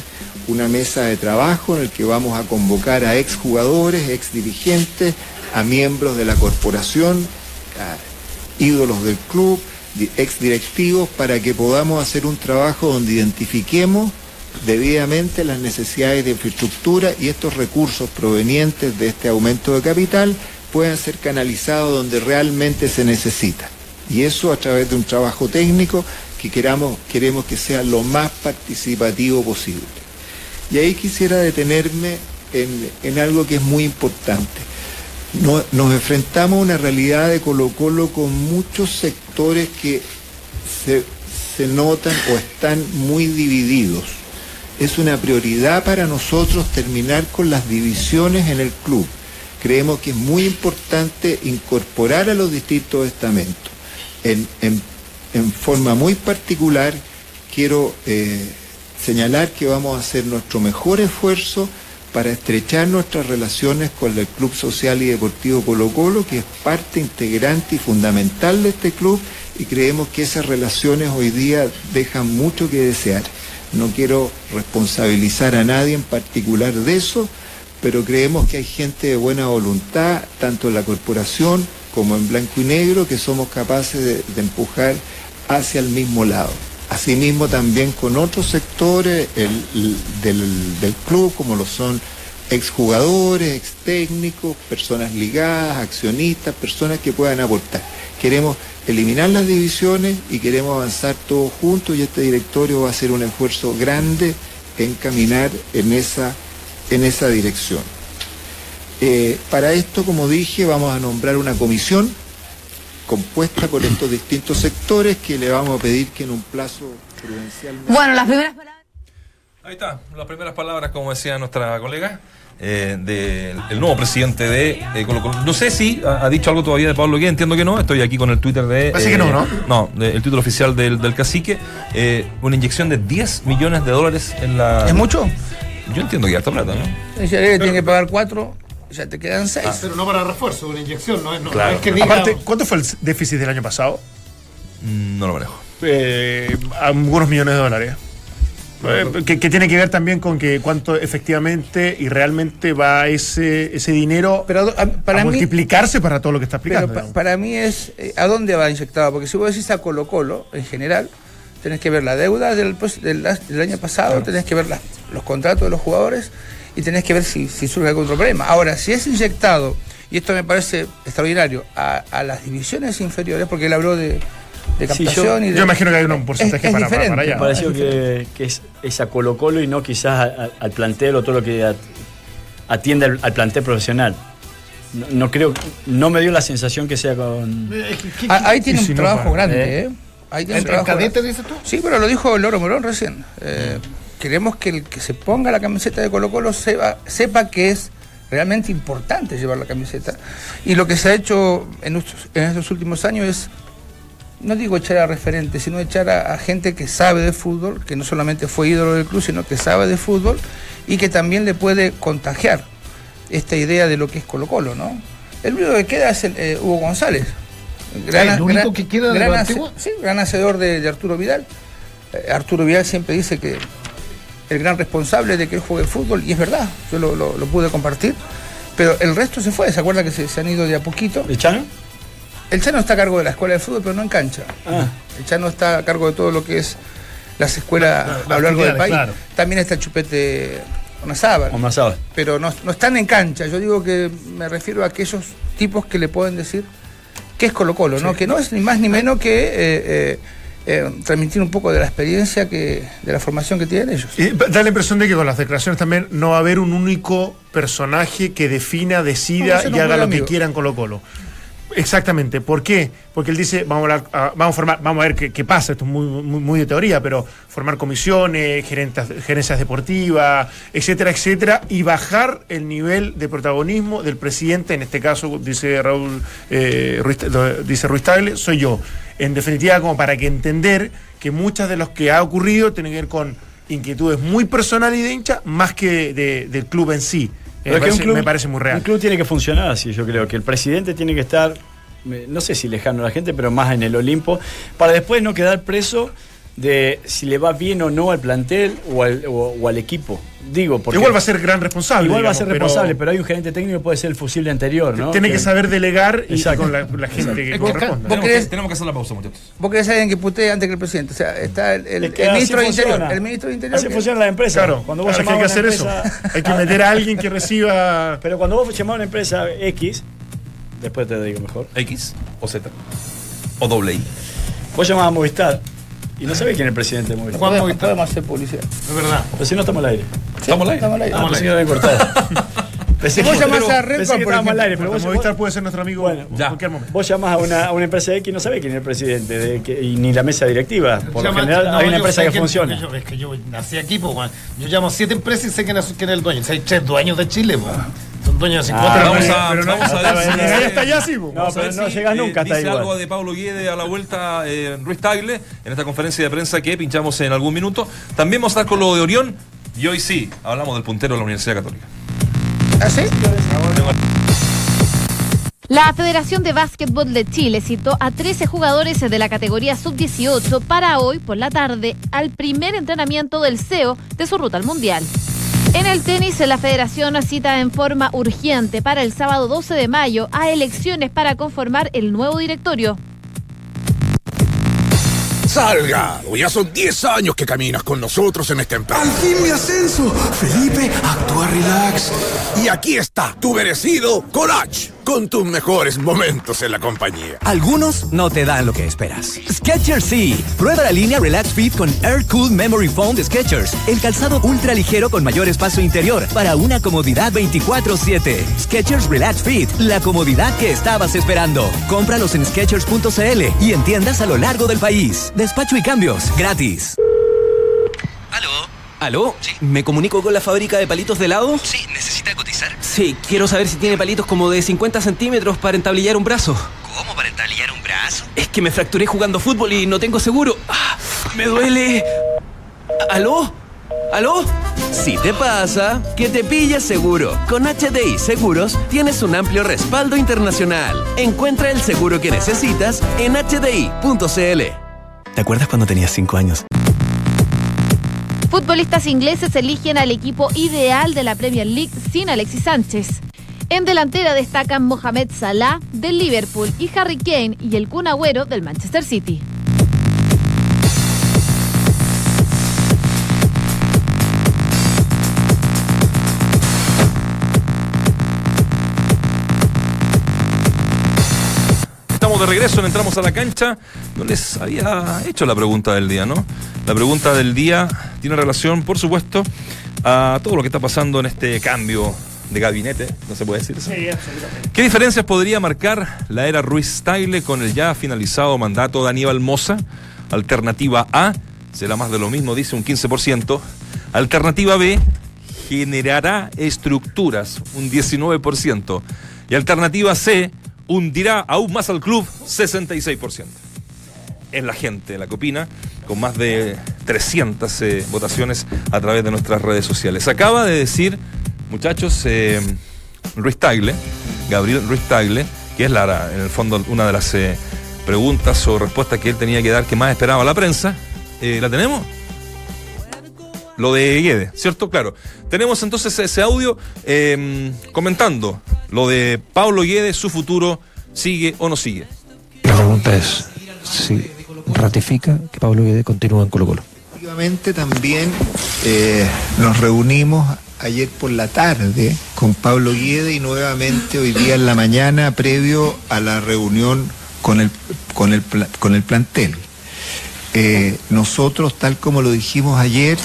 una mesa de trabajo en el que vamos a convocar a exjugadores, ex dirigentes, a miembros de la corporación, a ídolos del club, ex directivos, para que podamos hacer un trabajo donde identifiquemos debidamente las necesidades de infraestructura y estos recursos provenientes de este aumento de capital puedan ser canalizados donde realmente se necesita. Y eso a través de un trabajo técnico que queramos, queremos que sea lo más participativo posible. Y ahí quisiera detenerme en, en algo que es muy importante. No- nos enfrentamos a una realidad de Colo Colo con muchos sectores que se, se notan o están muy divididos. Es una prioridad para nosotros terminar con las divisiones en el club. Creemos que es muy importante incorporar a los distintos estamentos. En, forma muy particular, quiero eh, señalar que vamos a hacer nuestro mejor esfuerzo para estrechar nuestras relaciones con el Club Social y Deportivo Colo Colo, que es parte integrante y fundamental de este club, y creemos que esas relaciones hoy día dejan mucho que desear. No quiero responsabilizar a nadie en particular de eso, pero creemos que hay gente de buena voluntad, tanto en la corporación como en blanco y negro, que somos capaces de, empujar hacia el mismo lado. Asimismo también con otros sectores el- del, del club, como lo son exjugadores, ex técnicos, personas ligadas, accionistas, personas que puedan aportar. Queremos eliminar las divisiones y queremos avanzar todos juntos y este directorio va a hacer un esfuerzo grande en caminar en esa, en esa dirección. Eh, para esto, como dije, vamos a nombrar una comisión compuesta por estos distintos sectores que le vamos a pedir que en un plazo prudencial... Bueno, las primeras palabras. Ahí está, las primeras palabras, como decía nuestra colega, eh, del nuevo presidente de eh, Colo Colo. No sé si ha, ha dicho algo todavía de Pablo Guía, entiendo que no, estoy aquí con el Twitter de... Parece que no, ¿no? No, de- el Twitter oficial del, del cacique, eh, una inyección de 10 millones de dólares en la... ¿Es mucho? Yo entiendo que ya está plata, ¿no? Dice, eh, tiene que pagar cuatro, ya te quedan seis. Ah, Pero no para refuerzo, una inyección, no es, no, Claro. no es que diga. Aparte, ¿cuánto fue el déficit del año pasado? Mm, No lo manejo. Eh, algunos millones de dólares. Eh, que, que tiene que ver también con que cuánto efectivamente y realmente va ese, ese dinero Pero a- para a mí- multiplicarse para todo lo que está Pero explicando. pa- para mí es eh, a dónde va inyectado, porque si vos decís a Colo Colo, en general, tenés que ver la deuda del, del, año pasado, tenés que ver los contratos de los jugadores y tenés que ver si, si surge algún otro problema. Ahora, si es inyectado, y esto me parece extraordinario, a, a las divisiones inferiores, porque él habló de, de Sí, captación yo- y de, Yo imagino que hay un porcentaje es para, para, para allá. Me pareció es que, que es, es a Colo Colo y no quizás a- a- al plantel o todo lo que at- atiende al, al plantel profesional. No, no creo, no me dio la sensación que sea con... Eh, ¿qué- qué- Ah, Ahí tiene un trabajo grande, ¿eh? ¿eh? Ahí tiene ¿En, un trabajo cadete dices tú? Sí, pero lo dijo Loro Morón recién. Eh, queremos que el que se ponga la camiseta de Colo Colo sepa, sepa que es realmente importante llevar la camiseta. Y lo que se ha hecho en estos, en estos últimos años es, no digo echar a referentes, sino echar a, a gente que sabe de fútbol, que no solamente fue ídolo del club, sino que sabe de fútbol y que también le puede contagiar esta idea de lo que es Colo Colo, ¿no? El único que queda es el, eh, Hugo González. Ah, ¿el único que queda de gran hace-? Sí, gran hacedor de, de Arturo Vidal. Eh, Arturo Vidal siempre dice que el gran responsable de que él juegue fútbol, y es verdad, yo lo, lo- lo pude compartir, pero el resto se fue, ¿se acuerda que se, se han ido de a poquito? ¿El Chano? El Chano está a cargo de la escuela de fútbol, pero no en cancha. Ah. El Chano está a cargo de todo lo que es las escuelas Las- a lo largo del país. claro. También está Chupete Onazábal O más ahora. pero no, no están en cancha. Yo digo que me refiero a aquellos tipos que le pueden decir que es Colo Colo, ¿no? Que no es ni más ni menos que eh, eh, eh, transmitir un poco de la experiencia que, de la formación que tienen ellos. Y da la impresión de que con las declaraciones también no va a haber un único personaje que defina, decida y haga lo que amigo. quiera en Colo Colo. Exactamente. ¿Por qué? Porque él dice, vamos a, hablar- a- vamos a formar, vamos a ver qué, pasa, esto es muy, muy, muy de teoría, pero formar comisiones, gerentas- gerencias deportivas, etcétera, etcétera, y bajar el nivel de protagonismo del presidente, en este caso, dice Raúl, eh, Ruiz, dice Ruiz soy yo. En definitiva, como para que entender que muchas de los que ha ocurrido tienen que ver con inquietudes muy personales y de hincha, más que de- del club en sí. Pero me, un parece, club- me parece muy real. Un club tiene que funcionar así, yo creo que el presidente tiene que estar, eh, no sé si lejano a la gente, pero más en el Olimpo, para después no quedar preso de si le va bien o no al plantel o al, o- o al equipo. Digo, porque Igual va a ser gran responsable. igual va a ser responsable, pero hay un gerente técnico que puede ser el fusible anterior, ¿no? Tiene que saber delegar y Exacto. con la, la gente que vos querés- tenemos que hacer la pausa, muchachos. Vos querés alguien que putee antes que el presidente. O sea, está el, el- Es que el así ministro de. Interior. El ministro de Interior. Así que- funciona la empresa. Claro, cuando vos claro, que hay que hacer eso. Hay que meter a alguien que reciba. Pero cuando vos llamás a una empresa X, después te digo mejor, X o Z. O doble I. vos llamás a Movistar y no sabés quién es el presidente de Movistar. Juan podemos, Movistar. podemos hacer publicidad. Es verdad. Pero si no estamos al aire. ¿Estamos al aire? Estamos al aire. Ah, pensé que lo habían cortado. Pensé Vos que- llamás a Red pensé Bull, que por estábamos al aire, pero vos, Movistar vos, puede ser nuestro amigo Bueno, en ya. cualquier momento. vos llamás a una, a una empresa X y no sabés quién es el presidente de que- y ni la mesa directiva. Por lo Llama- general no, hay una empresa que quién- funciona. yo- es que yo nací aquí, pues, Juan. Yo llamo a siete empresas y sé quién es, quién es el dueño. O sea, hay tres dueños de Chile, pues. Son dueños de 50 Ah, vamos a, pero no- vamos a ver si hasta allá, sí. No, pero no si, llegas eh, nunca hasta dice igual. algo de Pablo Guede a la vuelta eh, Ruiz Tagle en esta conferencia de prensa que pinchamos en algún minuto. También vamos a estar con lo de Orión y hoy sí, hablamos del puntero de la Universidad Católica. ¿Ah, sí? La Federación de Básquetbol de Chile citó a 13 jugadores de la categoría sub-18 para hoy por la tarde al primer entrenamiento del CEO de su ruta al Mundial. En el tenis, la federación cita en forma urgente para el sábado 12 de mayo a elecciones para conformar el nuevo directorio. Salgado, ya son 10 años que caminas con nosotros en esta empresa. Al fin mi ascenso. Felipe, actúa relax. Y aquí está, tu merecido Colach. Con tus mejores momentos en la compañía. Algunos no te dan lo que esperas. Skechers sí. Prueba la línea Relax Fit con Air Cool Memory Foam de Skechers. El calzado ultra ligero con mayor espacio interior para una comodidad 24/7. Skechers Relax Fit, la comodidad que estabas esperando. Cómpralos en Skechers.cl y en tiendas a lo largo del país. Despacho y cambios gratis. ¿Aló? ¿Me comunico con la fábrica de palitos de helado? Sí, ¿necesita cotizar? Sí, quiero saber si tiene palitos como de 50 centímetros para entablillar un brazo. ¿Cómo para entablillar un brazo? Es que me fracturé jugando fútbol y no tengo seguro. Ah, ¡Me duele! ¿Aló? ¿Aló? Si te pasa, que te pilles seguro. Con HDI Seguros tienes un amplio respaldo internacional. Encuentra el seguro que necesitas en hdi.cl. ¿Te acuerdas cuando tenías 5 años? Futbolistas ingleses eligen al equipo ideal de la Premier League sin Alexis Sánchez. En delantera destacan Mohamed Salah del Liverpool y Harry Kane y el Kun Agüero del Manchester City. De regreso, entramos a la cancha. No les había hecho la pregunta del día, ¿no? La pregunta del día tiene relación, por supuesto, a todo lo que está pasando en este cambio de gabinete, no se puede decir eso. Sí, absolutamente. ¿Qué diferencias podría marcar la era Ruiz Tagle con el ya finalizado mandato de Aníbal Moza? Alternativa A, será más de lo mismo, dice un 15%. Alternativa B, generará estructuras, un 19%. Y alternativa C, hundirá aún más al club, 66%. Es la gente la que opina, con más de 300 eh, votaciones a través de nuestras redes sociales. Acaba de decir, muchachos, eh, Ruiz Tagle, Gabriel Ruiz Tagle, que es la, en el fondo una de las eh, preguntas o respuestas que él tenía que dar que más esperaba la prensa. Eh, ¿La tenemos? Lo de Guede, ¿cierto? Claro. Tenemos entonces ese audio eh, comentando lo de Pablo Guede, su futuro, ¿sigue o no sigue? La pregunta es si ratifica que Pablo Guede continúa en Colo Colo. Efectivamente, también eh, nos reunimos ayer por la tarde con Pablo Guede y nuevamente hoy día en la mañana previo a la reunión con el, con el, con el plantel. Eh, nosotros, tal como lo dijimos ayer,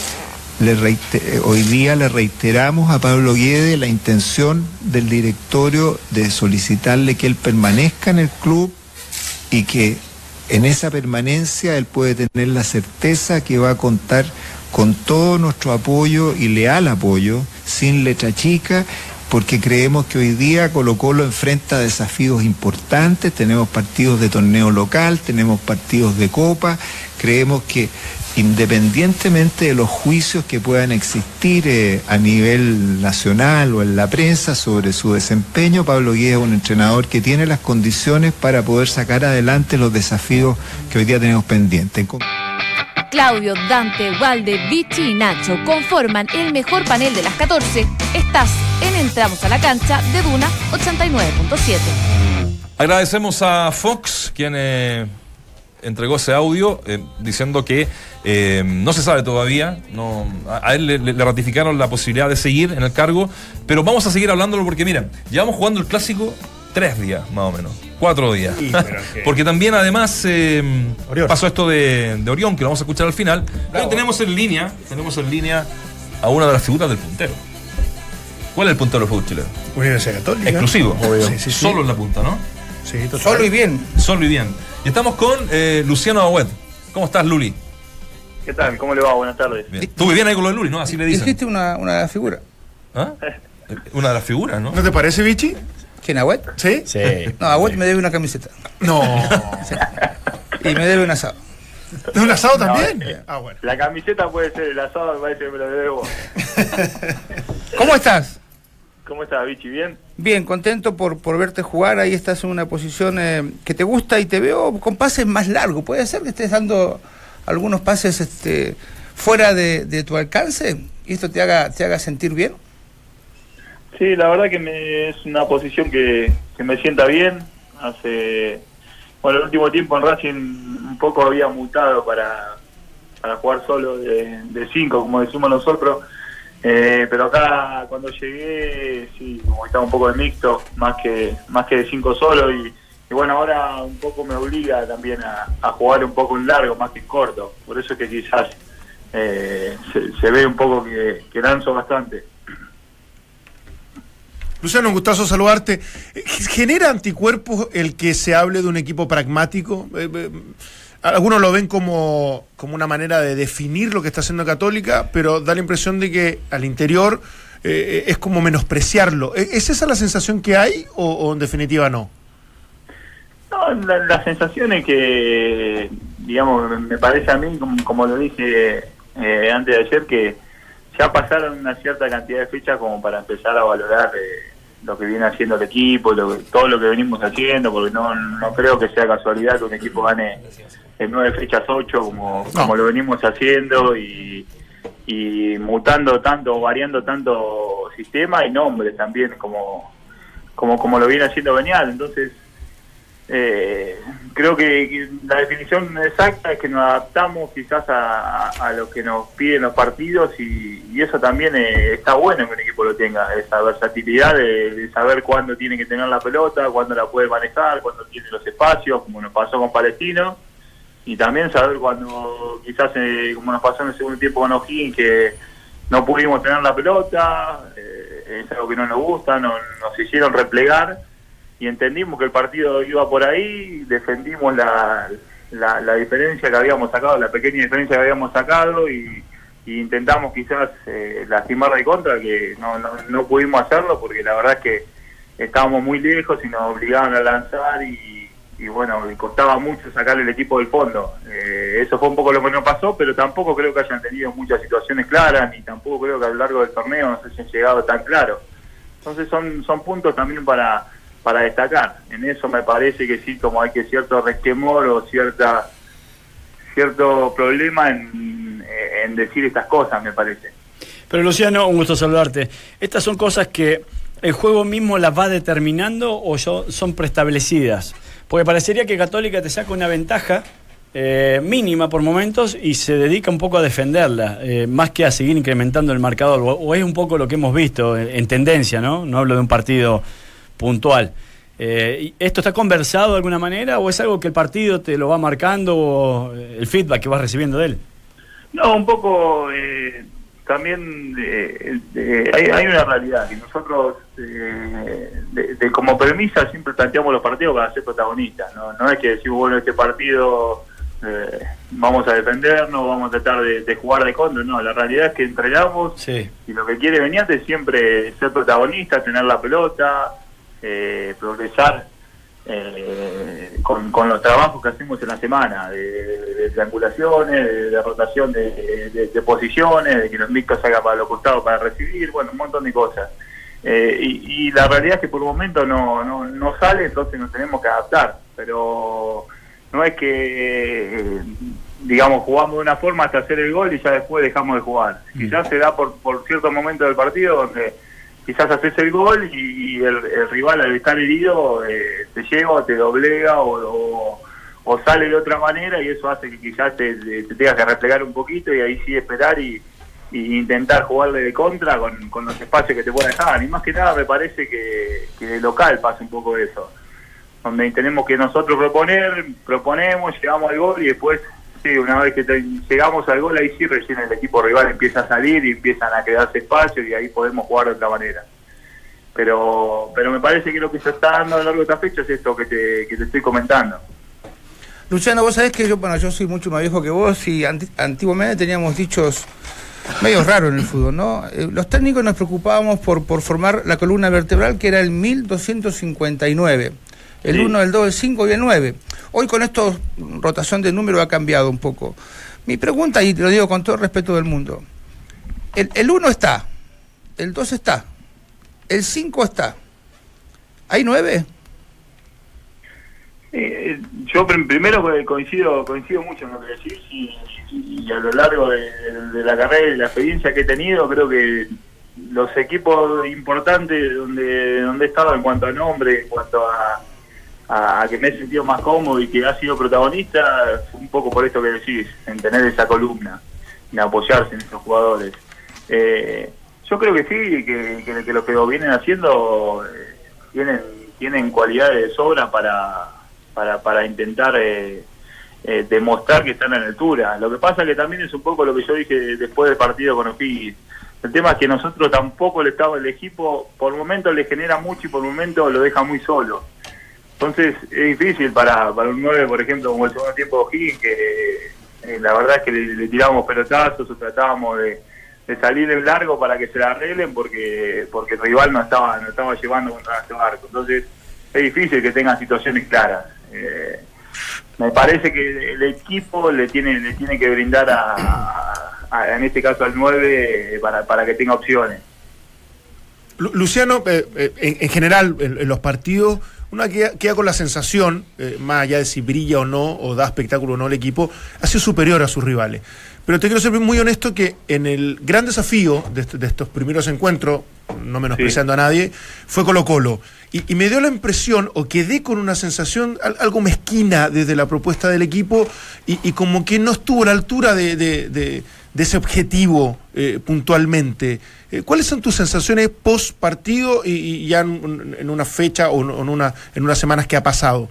hoy día le reiteramos a Pablo Guede la intención del directorio de solicitarle que él permanezca en el club y que en esa permanencia él puede tener la certeza que va a contar con todo nuestro apoyo y leal apoyo, sin letra chica, porque creemos que hoy día Colo Colo enfrenta desafíos importantes, tenemos partidos de torneo local, tenemos partidos de copa, creemos que independientemente de los juicios que puedan existir eh, a nivel nacional o en la prensa sobre su desempeño, Pablo Guía es un entrenador que tiene las condiciones para poder sacar adelante los desafíos que hoy día tenemos pendientes. Claudio, Dante, Walde, Vichy y Nacho conforman el mejor panel de las 14. Estás en Entramos a la cancha de Duna 89.7. Agradecemos a Fox, quien eh, entregó ese audio eh, diciendo que eh, no se sabe todavía, no, a, a él le, le ratificaron la posibilidad de seguir en el cargo, pero vamos a seguir hablándolo porque miren, llevamos jugando el clásico tres días más o menos, cuatro días. Sí, pero que- porque también además eh, pasó esto de, de Orión, que lo vamos a escuchar al final. Pero tenemos en línea, tenemos en línea a una de las figuras del puntero. ¿Cuál es el puntero del fútbol chileno? Universidad Católica. Exclusivo. Obvio. Sí, sí, sí. Solo en la punta, ¿no? Sí, total. Solo y bien. Solo y bien. Y estamos con eh, Luciano Agüed. ¿Cómo estás, Luli? ¿Qué tal? ¿Cómo le va? Buenas tardes. Bien. Estuve bien ahí con lo de Luli, ¿no? Así le dicen. Dijiste una, una figura. ¿Ah? Una de las figuras, ¿no? ¿No te parece, Vichy? ¿Quién, Agüet? ¿Sí? Sí. No, Agüet me debe una camiseta. No. Y me debe un asado. ¿Es un asado No, también? eh, Ah, bueno. La camiseta puede ser el asado, me parece que me lo debo. ¿Cómo estás? ¿Cómo estás, Vichy? ¿Bien? Bien, contento por, por verte jugar. Ahí estás en una posición eh, que te gusta y te veo con pases más largos. ¿Puede ser que estés dando algunos pases este, fuera de, de tu alcance y esto te haga, te haga sentir bien? Sí, la verdad que me- es una posición que, que me sienta bien. Hace, bueno, el último tiempo en Racing un poco había mutado para, para jugar solo de 5, como decimos nosotros. Eh, pero acá cuando llegué, sí, como estaba un poco de mixto, más que más que de cinco solo y, bueno, ahora un poco me obliga también a, a jugar un poco en largo más que en corto. Por eso es que quizás eh, se, ve un poco que, que lanzo bastante. Luciano, un gustazo saludarte. Eh, ¿Genera anticuerpos el que se hable de un equipo pragmático? Eh, eh, algunos lo ven como, como una manera de definir lo que está haciendo Católica, pero da la impresión de que al interior eh, es como menospreciarlo. ¿E- ¿Es esa la sensación que hay o, en definitiva no? No, la, la sensación es que, digamos, me- parece a mí, como, como lo dije eh, antes de ayer, que ya pasaron una cierta cantidad de fechas como para empezar a valorar eh, lo que viene haciendo el equipo, lo todo lo que venimos haciendo, porque no, no creo que sea casualidad que un equipo gane en nueve fechas ocho como, como lo venimos haciendo y, y mutando tanto, variando tanto sistema y nombres también como, como, como lo viene haciendo Benial. Entonces, eh, creo que, la definición exacta es que nos adaptamos quizás a, a- a lo que nos piden los partidos y, y eso también eh, está bueno que un equipo lo tenga, esa versatilidad de, de saber cuándo tiene que tener la pelota, cuándo la puede manejar, cuándo tiene los espacios, como nos pasó con Palestino, y también saber cuando quizás, eh, como nos pasó en el segundo tiempo con O'Higgins, que no pudimos tener la pelota, eh, es algo que no nos gusta, no- nos hicieron replegar y entendimos que el partido iba por ahí, defendimos la, la, la diferencia que habíamos sacado, la pequeña diferencia que habíamos sacado y, y intentamos quizás eh, lastimar de contra, que no, no, no pudimos hacerlo porque la verdad es que estábamos muy lejos y nos obligaban a lanzar y, y bueno, costaba mucho sacar el equipo del fondo. Eh, eso fue un poco lo que nos pasó, pero tampoco creo que hayan tenido muchas situaciones claras, ni tampoco creo que a lo largo del torneo nos hayan llegado tan claro. Entonces son, son puntos también para, para destacar. En eso me parece que sí, como hay que cierto resquemor o cierta cierto problema en, en decir estas cosas, me parece. Pero Luciano, un gusto saludarte. ¿Estas son cosas que el juego mismo las va determinando o son preestablecidas? Porque parecería que Católica te saca una ventaja eh, mínima por momentos y se dedica un poco a defenderla, eh, más que a seguir incrementando el marcador. O, es un poco lo que hemos visto en, en tendencia, ¿no? No hablo de un partido puntual. Eh, ¿y ¿Esto está conversado de alguna manera o es algo que el partido te lo va marcando o el feedback que vas recibiendo de él? No, un poco también eh, eh, hay, hay una realidad que nosotros eh, de, de como premisa siempre planteamos los partidos para ser protagonistas. No, no es que decimos, bueno, este partido eh, vamos a defendernos, vamos a tratar de, de jugar de contra. No, la realidad es que entrenamos Sí. y lo que quiere Beniate es siempre ser protagonista, tener la pelota, eh, progresar eh, con, con los trabajos que hacemos en la semana, de, de- de triangulaciones, de, de rotación de, posiciones, de que los mixtos salgan para los costados para recibir, bueno, un montón de cosas. Eh, y, y la realidad es que por el momento no, no, no sale, entonces nos tenemos que adaptar, pero no es que, eh, digamos, jugamos de una forma hasta hacer el gol y ya después dejamos de jugar. Quizás se da por, por cierto momento del partido donde quizás haces el gol y, el, rival al estar herido eh, te lleva o te doblega o, sale de otra manera y eso hace que quizás te, te- te tengas que replegar un poquito y ahí sí esperar y, intentar jugarle de contra con, con los espacios que te pueda dejar. Y más que nada me parece que, que de local pasa un poco eso, donde tenemos que nosotros proponer, proponemos, llegamos al gol y después, una vez que te- llegamos al gol, ahí sí recién el equipo rival empieza a salir y empiezan a quedarse espacios y ahí podemos jugar de otra manera. Pero pero me parece que lo que se está dando a lo largo de esta fecha es esto que te, que te estoy comentando. Luciano, vos sabés que yo, bueno, yo soy mucho más viejo que vos y anti- antiguamente teníamos dichos medio raros en el fútbol, ¿no? Eh, los técnicos nos preocupábamos por, por formar la columna vertebral que era el 1259. El Sí. 1, el 2, el 5 y el 9. Hoy con esto, rotación de número ha cambiado un poco. Mi pregunta, y te lo digo con todo el respeto del mundo, el, el 1 está, el 2 está, el 5 está. ¿Hay 9? Eh, yo prim- primero co- coincido coincido mucho en lo que decís y, y a lo largo de, de la carrera y la experiencia que he tenido creo que los equipos importantes donde donde he estado en cuanto a nombre, en cuanto a, a, a que me he sentido más cómodo y que ha sido protagonista, un poco por esto que decís, en tener esa columna, en apoyarse en esos jugadores. Eh, yo creo que sí, que, que, que lo que vienen haciendo eh, tienen tienen cualidades de sobra para, para, intentar eh, eh, demostrar que están a la altura. Lo que pasa que también es un poco lo que yo dije después del partido con O'Higgins. El tema es que nosotros tampoco le estamos, el equipo por momentos le genera mucho y por momentos lo deja muy solo. Entonces es difícil para, para un 9, por ejemplo, como el segundo tiempo de O'Higgins, que eh, la verdad es que le, le tirábamos pelotazos o tratábamos de, salir en largo para que se la arreglen porque porque el rival no estaba no estaba llevando contra este barco. Entonces es difícil que tengan situaciones claras. Eh, me parece que el equipo le tiene le tiene que brindar a, a- en este caso al 9 para, para que tenga opciones. Lu- Luciano, eh, eh, en, en general, en, en los partidos, uno queda, queda con la sensación, eh, más allá de si brilla o no, o da espectáculo o no el equipo, ha sido superior a sus rivales. Pero te quiero ser muy honesto que en el gran desafío de, est- de estos primeros encuentros, no menospreciando a nadie, fue Colo Colo. Y, y me dio la impresión, o quedé con una sensación al- algo mezquina desde la propuesta del equipo, y, y como que no estuvo a la altura de, de- de- de ese objetivo eh, puntualmente. Eh, ¿Cuáles son tus sensaciones post partido y, y ya en, en una fecha o en, una, en unas semanas que ha pasado?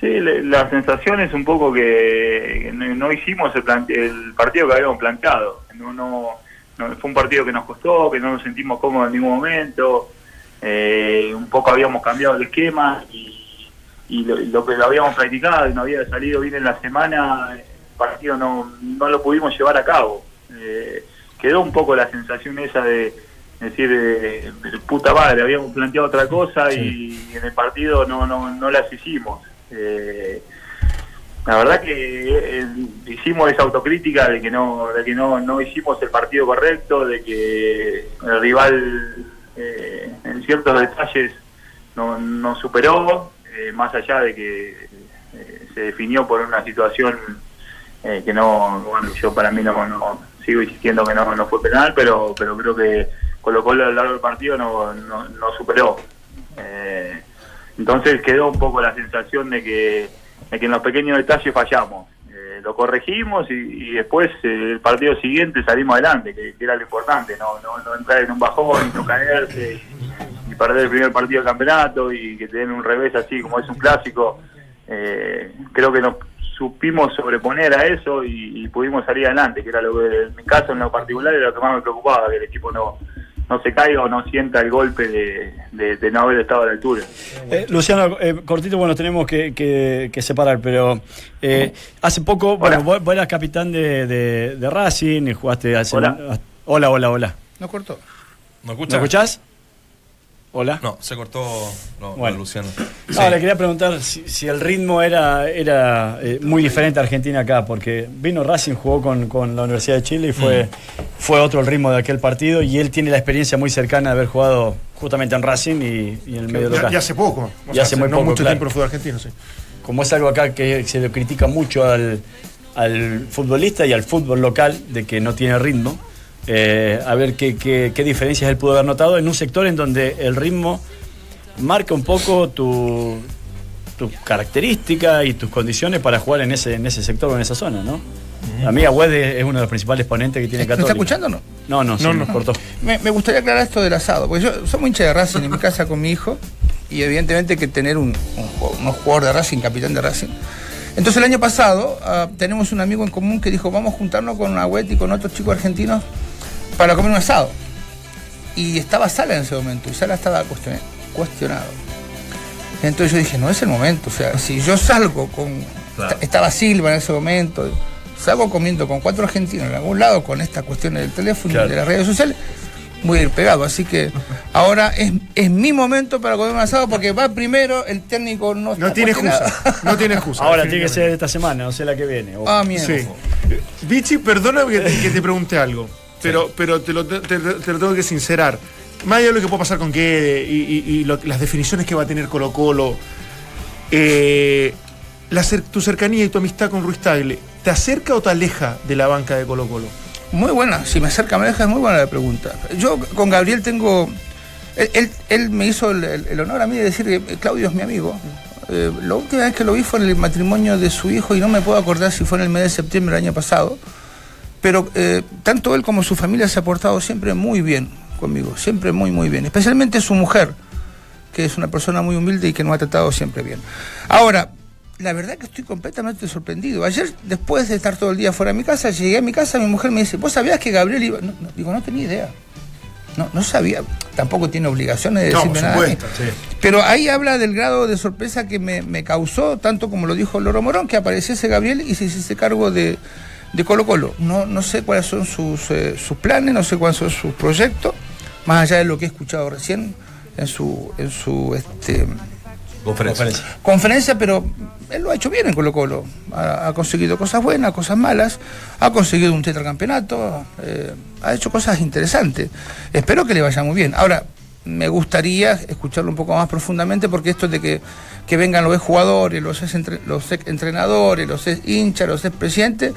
Sí, le- la sensación es un poco que no, hicimos el, partido que habíamos planteado. No, no, no- fue un partido que nos costó, que no nos sentimos cómodos en ningún momento. Eh, un poco habíamos cambiado el esquema y, y lo, lo que lo habíamos practicado y no había salido bien en la semana, partido no, no lo pudimos llevar a cabo. Eh, quedó un poco la sensación esa de decir, eh, puta madre, habíamos planteado otra cosa y en el partido no, no, no las hicimos. Eh, la verdad que eh, hicimos esa autocrítica de que no de que no, no hicimos el partido correcto, de que el rival eh, en ciertos detalles no, no superó, eh, más allá de que se definió por una situación eh, que no, bueno, yo para mí no, no- sigo insistiendo que no, no fue penal, pero pero creo que Colo Colo a lo largo del partido no, no, superó. Eh, entonces quedó un poco la sensación de que, de que en los pequeños detalles fallamos. Eh, lo corregimos y, después eh, el partido siguiente salimos adelante, que, era lo importante, no, no, no entrar en un bajón no caerse y, y perder el primer partido del campeonato y que te den un revés así como es un clásico. Eh, creo que nos supimos sobreponer a eso y, y pudimos salir adelante, que era lo que en mi caso en lo particular era lo que más me preocupaba, que el equipo no, no se caiga o no sienta el golpe de, de- de no haber estado a la altura. Eh, Luciano, eh, cortito, bueno, tenemos que, que- que separar, pero eh, hace poco, bueno, vos, vos eras capitán de, de- de Racing, y jugaste hace... Hola. hola, hola, hola. No cortó. ¿Me ¿Me escuchás? Hola. No, se cortó no, Bueno. Luciano. No, le quería preguntar si, si el ritmo era, era eh, muy diferente a Argentina acá, porque vino Racing, jugó con, con la Universidad de Chile y fue, fue otro el ritmo de aquel partido y él tiene la experiencia muy cercana de haber jugado justamente en Racing y, y en el medio Ya- local. ya hace poco. O Y sea, hace muy no poco, mucho claro. tiempo el fútbol argentino, sí. Como es algo acá que se le critica mucho al, al futbolista y al fútbol local de que no tiene ritmo, eh, a ver qué, qué, qué diferencias él pudo haber notado en un sector en donde el ritmo marca un poco tu, tu característica y tus condiciones para jugar en ese, en ese sector o en esa zona, ¿no? A mí Agüed es es uno de los principales ponentes que tiene ¿Me está Católica. escuchando o no? No, no, sí, nos cortó. Me, me gustaría aclarar esto del asado, porque yo soy muy hincha de Racing en mi casa con mi hijo, y evidentemente hay que tener un, un, jugador- unos jugadores de Racing, capitán de Racing. Entonces el año pasado ah, tenemos un amigo en común que dijo, vamos a juntarnos con Agüet y con otros chicos argentinos para comer un asado. Y estaba Sala en ese momento, y Sala estaba cuestionado. Entonces yo dije, no es el momento, o sea, si yo salgo con... Claro. Estaba Silva en ese momento, salgo comiendo con cuatro argentinos en algún lado con esta cuestión del teléfono Claro. y de las redes sociales, voy a ir pegado. Así que ahora es, es mi momento para comer un asado porque va primero, el técnico no está No tiene excusa. No tiene excusa. Ahora tiene que ser esta semana, no sé la que viene. Ah, mierda. Sí. Vichy, perdona que te, que te pregunte algo, pero, pero te, lo, te- te lo tengo que sincerar. Más allá de lo que puede pasar con Guede y, y- y lo- las definiciones que va a tener Colo Colo, eh, la tu cercanía y tu amistad con Ruiz Tagle, ¿te acerca o te aleja de la banca de Colo Colo? Muy buena, si me acerca me deja, es muy buena la pregunta. Yo con Gabriel tengo. Él, él- él me hizo el, honor a mí de decir que Claudio es mi amigo. Eh, la última vez que lo vi fue en el matrimonio de su hijo y no me puedo acordar si fue en el mes de septiembre del año pasado. Pero eh, tanto él como su familia se ha portado siempre muy bien conmigo, siempre muy, muy bien. Especialmente su mujer, que es una persona muy humilde y que nos ha tratado siempre bien. Ahora, la verdad que estoy completamente sorprendido. Ayer, después de estar todo el día fuera de mi casa, llegué a mi casa, mi mujer me dice, ¿vos sabías que Gabriel iba? No, no, digo, no tenía idea. No, no sabía, tampoco tiene obligaciones de No, decirme nada. supuesto, sí. Pero ahí habla del grado de sorpresa que me, me causó, tanto como lo dijo Loro Morón, que apareciese Gabriel y se hiciese cargo de, de Colo Colo. No, no sé cuáles son sus, eh, sus planes, no sé cuáles son sus proyectos, más allá de lo que he escuchado recién en su, en su este, Conferencia. conferencia, pero él lo ha hecho bien en Colo Colo. Ha, ha conseguido cosas buenas, cosas malas, ha conseguido un tetracampeonato, eh, ha hecho cosas interesantes. Espero que le vaya muy bien. Ahora, me gustaría escucharlo un poco más profundamente porque esto de que, que vengan los ex jugadores, los ex, entre- los ex entrenadores, los ex hinchas, los ex presidentes,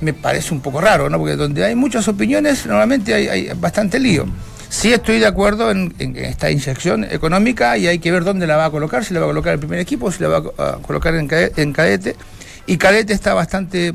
me parece un poco raro, ¿no? Porque donde hay muchas opiniones, normalmente hay, hay bastante lío. Sí estoy de acuerdo en, esta inyección económica y hay que ver dónde la va a colocar, si la va a colocar en el primer equipo, si la va a co- a colocar en, cade- en cadete. Y cadete está bastante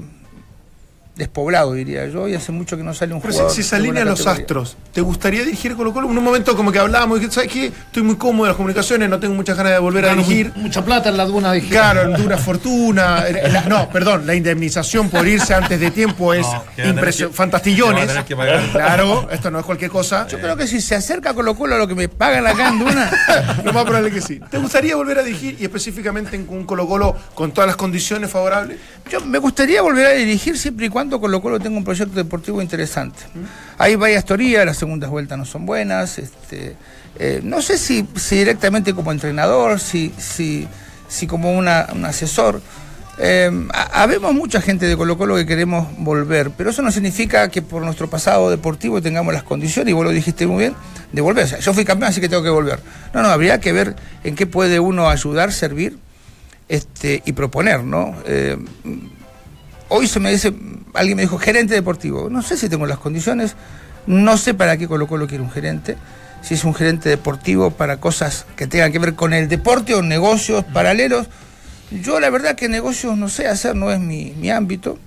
despoblado, diría yo, y hace mucho que no sale un Pero jugador. si, si se alinean los astros, ¿te gustaría dirigir Colo Colo? En un momento como que hablábamos, ¿sabes qué? Estoy muy cómodo en las comunicaciones, no tengo muchas ganas de volver a dirigir. mu- mucha plata en la duna de Claro, en dura fortuna. la- no, perdón, la indemnización por irse antes de tiempo es No, que van a tener impresio- que- fantastillones. que. Claro, esto no es cualquier cosa. Yo creo que si se acerca Colo Colo a lo que me pagan acá en Duna, Lo más probable que sí. ¿Te gustaría volver a dirigir y específicamente en un Colo Colo con todas las condiciones favorables? Yo me gustaría volver a dirigir siempre y cuando Colo Colo tenga un proyecto deportivo interesante. Hay varias teorías, las segundas vueltas no son buenas. Este, eh, no sé si, directamente como entrenador, si, si, si como una- un asesor. Ha- habemos mucha gente de Colo Colo que queremos volver, pero eso no significa que por nuestro pasado deportivo tengamos las condiciones, y vos lo dijiste muy bien, de volver. O sea, yo fui campeón, así que tengo que volver. No, no, habría que ver en qué puede uno ayudar, servir este, y proponer, ¿no? Eh, hoy se me dice, alguien me dijo, gerente deportivo. No sé si tengo las condiciones, no sé para qué Colo Colo quiere un gerente, si es un gerente deportivo para cosas que tengan que ver con el deporte o negocios paralelos. Yo la verdad que negocios no sé hacer, no es mi, mi ámbito.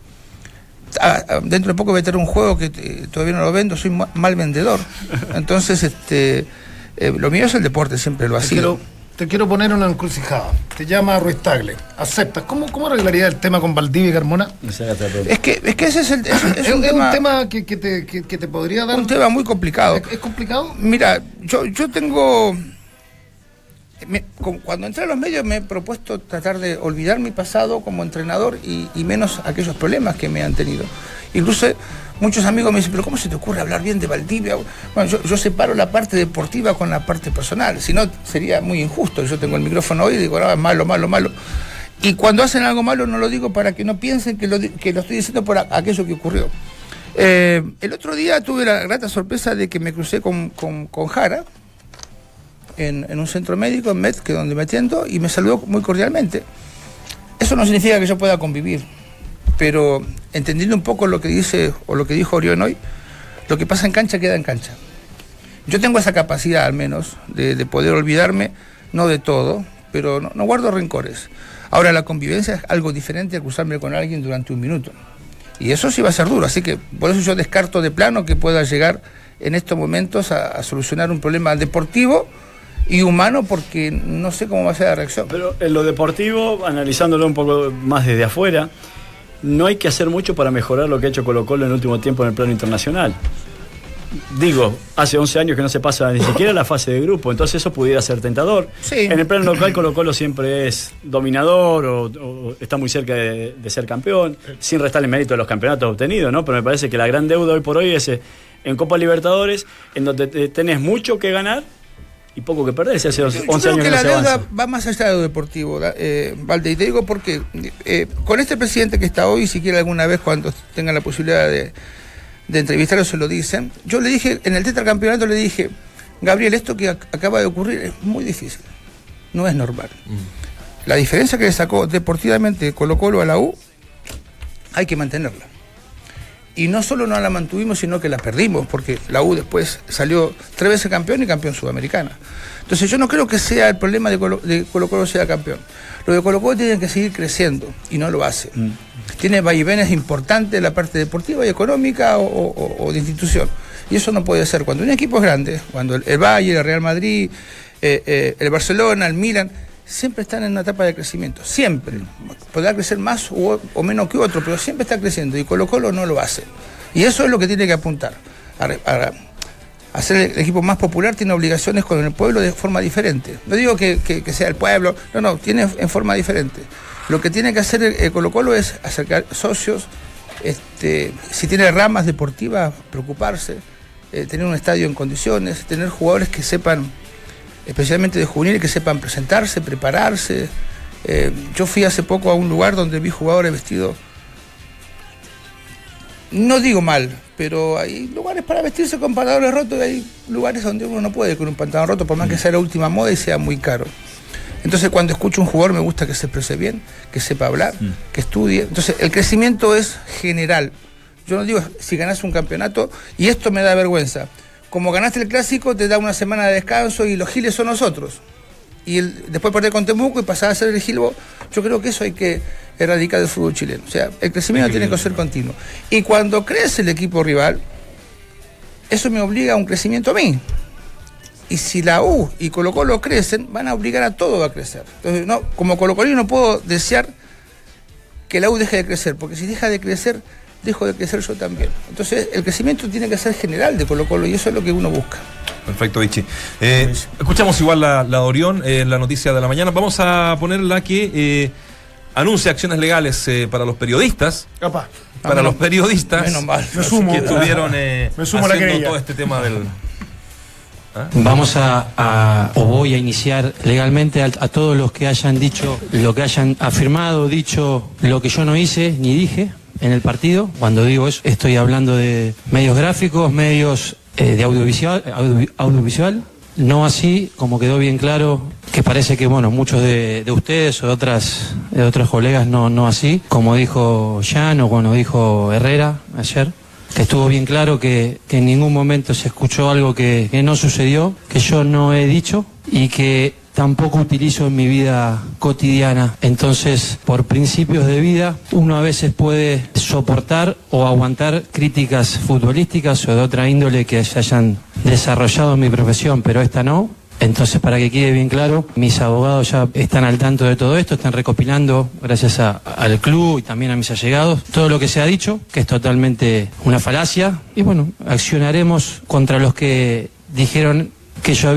Ah, ah, dentro de poco voy a tener un juego que eh, todavía no lo vendo, soy ma- mal vendedor. Entonces, este, eh, lo mío es el deporte, siempre lo ha sido. Te quiero poner una encrucijada. Te llama Ruiz Tagle. ¿Aceptas? ¿Cómo, ¿Cómo arreglaría el tema con Valdivia y Carmona? Es que, es que ese es, el, es, es Es, un es tema, un tema que, que te, que- que te podría dar. un tema muy complicado. ¿Es, es complicado? Mira, yo, yo tengo. me- cuando entré a los medios me he propuesto tratar de olvidar mi pasado como entrenador y, y menos aquellos problemas que me han tenido. Incluso muchos amigos me dicen, pero ¿cómo se te ocurre hablar bien de Valdivia? Bueno, yo, separo la parte deportiva con la parte personal, si no sería muy injusto. Yo tengo el micrófono hoy y digo, no, es malo, malo, malo. Y cuando hacen algo malo no lo digo para que no piensen que lo, que lo estoy diciendo por aquello que ocurrió. Eh, el otro día tuve la grata sorpresa de que me crucé con, con, con Jara en, en un centro médico, en Met, que es donde me atiendo, y me saludó muy cordialmente. Eso no significa que yo pueda convivir, pero entendiendo un poco lo que dice o lo que dijo Orión hoy, lo que pasa en cancha queda en cancha. Yo tengo esa capacidad al menos de, de poder olvidarme, no de todo, pero no, no guardo rencores. Ahora la convivencia es algo diferente a cruzarme con alguien durante un minuto. Y eso sí va a ser duro, así que por eso yo descarto de plano que pueda llegar en estos momentos a, a solucionar un problema deportivo y humano porque no sé cómo va a ser la reacción. Pero en lo deportivo, analizándolo un poco más desde afuera, no hay que hacer mucho para mejorar lo que ha hecho Colo Colo en el último tiempo en el plano internacional. Digo, hace 11 años que no se pasa ni siquiera la fase de grupo, entonces eso pudiera ser tentador. Sí. En el plano local Colo Colo siempre es dominador o, o está muy cerca de, de ser campeón, sin restarle mérito a los campeonatos obtenidos, ¿no? Pero me parece que la gran deuda hoy por hoy es eh, en Copa Libertadores, en donde te- tenés mucho que ganar y poco que perder, si hace 11 Yo creo años que no la se deuda avanza. va más allá de lo deportivo, eh, Valde, y te digo porque eh, con este presidente que está hoy, si quiere alguna vez cuando tengan la posibilidad de, de entrevistarlo se lo dicen, yo le dije, en el tetracampeonato le dije, Gabriel, esto que ac- acaba de ocurrir es muy difícil, no es normal. La diferencia que le sacó deportivamente Colo Colo a la U, hay que mantenerla. Y no solo no la mantuvimos, sino que la perdimos, porque la U después salió tres veces campeón y campeón sudamericana. Entonces yo no creo que sea el problema de Colo, de Colo Colo sea campeón. Lo de Colo Colo tiene que seguir creciendo y no lo hace. Tiene vaivenes importantes en la parte deportiva y económica o, o- o de institución. Y eso no puede ser. Cuando un equipo es grande, cuando el, el Valle, el Real Madrid, eh, eh, el Barcelona, el Milan, siempre están en una etapa de crecimiento. Siempre. Podrá crecer más o, menos que otro, pero siempre está creciendo y Colo Colo no lo hace. Y eso es lo que tiene que apuntar. A, ser el equipo más popular tiene obligaciones con el pueblo de forma diferente. No digo que, sea el pueblo, no, no, tiene en forma diferente. Lo que tiene que hacer el Colo Colo es acercar socios, este, si tiene ramas deportivas, preocuparse, eh, tener un estadio en condiciones, tener jugadores que sepan, especialmente de juvenil, que sepan presentarse, prepararse. Eh, yo fui hace poco a un lugar donde vi jugadores vestidos, no digo mal, pero hay lugares para vestirse con pantalones rotos y hay lugares donde uno no puede con un pantalón roto, por más que sea la última moda y sea muy caro. Entonces cuando escucho a un jugador me gusta que se exprese bien, que sepa hablar, que estudie. Entonces el crecimiento es general. Yo no digo si ganas un campeonato, y esto me da vergüenza. Como ganaste el clásico, te da una semana de descanso y los giles son nosotros. Y después perder con Temuco y pasar a ser el gilbo, yo creo que eso hay que erradicar del fútbol chileno. O sea, el crecimiento tiene que ser continuo. Y cuando crece el equipo rival, eso me obliga a un crecimiento a mí. Y si la U y Colo Colo crecen, van a obligar a todo a crecer. Entonces, no, como Colo Colo no puedo desear que la U deje de crecer, porque si deja de crecer, dejo de crecer yo también. Entonces, el crecimiento tiene que ser general de Colo Colo y eso es lo que uno busca. Perfecto, Vichy. Eh, escuchamos igual la, la Orión, eh, la noticia de la mañana. Vamos a poner la que eh, anuncia acciones legales eh, para los periodistas. Capaz. Para los periodistas Menos mal. Me sumo. que estuvieron eh, Me sumo a la haciendo querella. todo este tema del. Vamos a, a- o voy a iniciar legalmente a, a todos los que hayan dicho, lo que hayan afirmado, dicho lo que yo no hice ni dije en el partido. Cuando digo eso, estoy hablando de medios gráficos, medios eh, de audiovisual, audio- audiovisual. No así, como quedó bien claro, que parece que bueno, muchos de, de ustedes o de otras, de otros colegas no, no así, como dijo Jan o como dijo Herrera ayer que estuvo bien claro que, en ningún momento se escuchó algo que, que no sucedió, que yo no he dicho y que tampoco utilizo en mi vida cotidiana. Entonces, por principios de vida, uno a veces puede soportar o aguantar críticas futbolísticas o de otra índole que se hayan desarrollado en mi profesión, pero esta no. Entonces, para que quede bien claro, mis abogados ya están al tanto de todo esto, están recopilando, gracias a- al club y también a mis allegados, todo lo que se ha dicho, que es totalmente una falacia. Y bueno, accionaremos contra los que dijeron que yo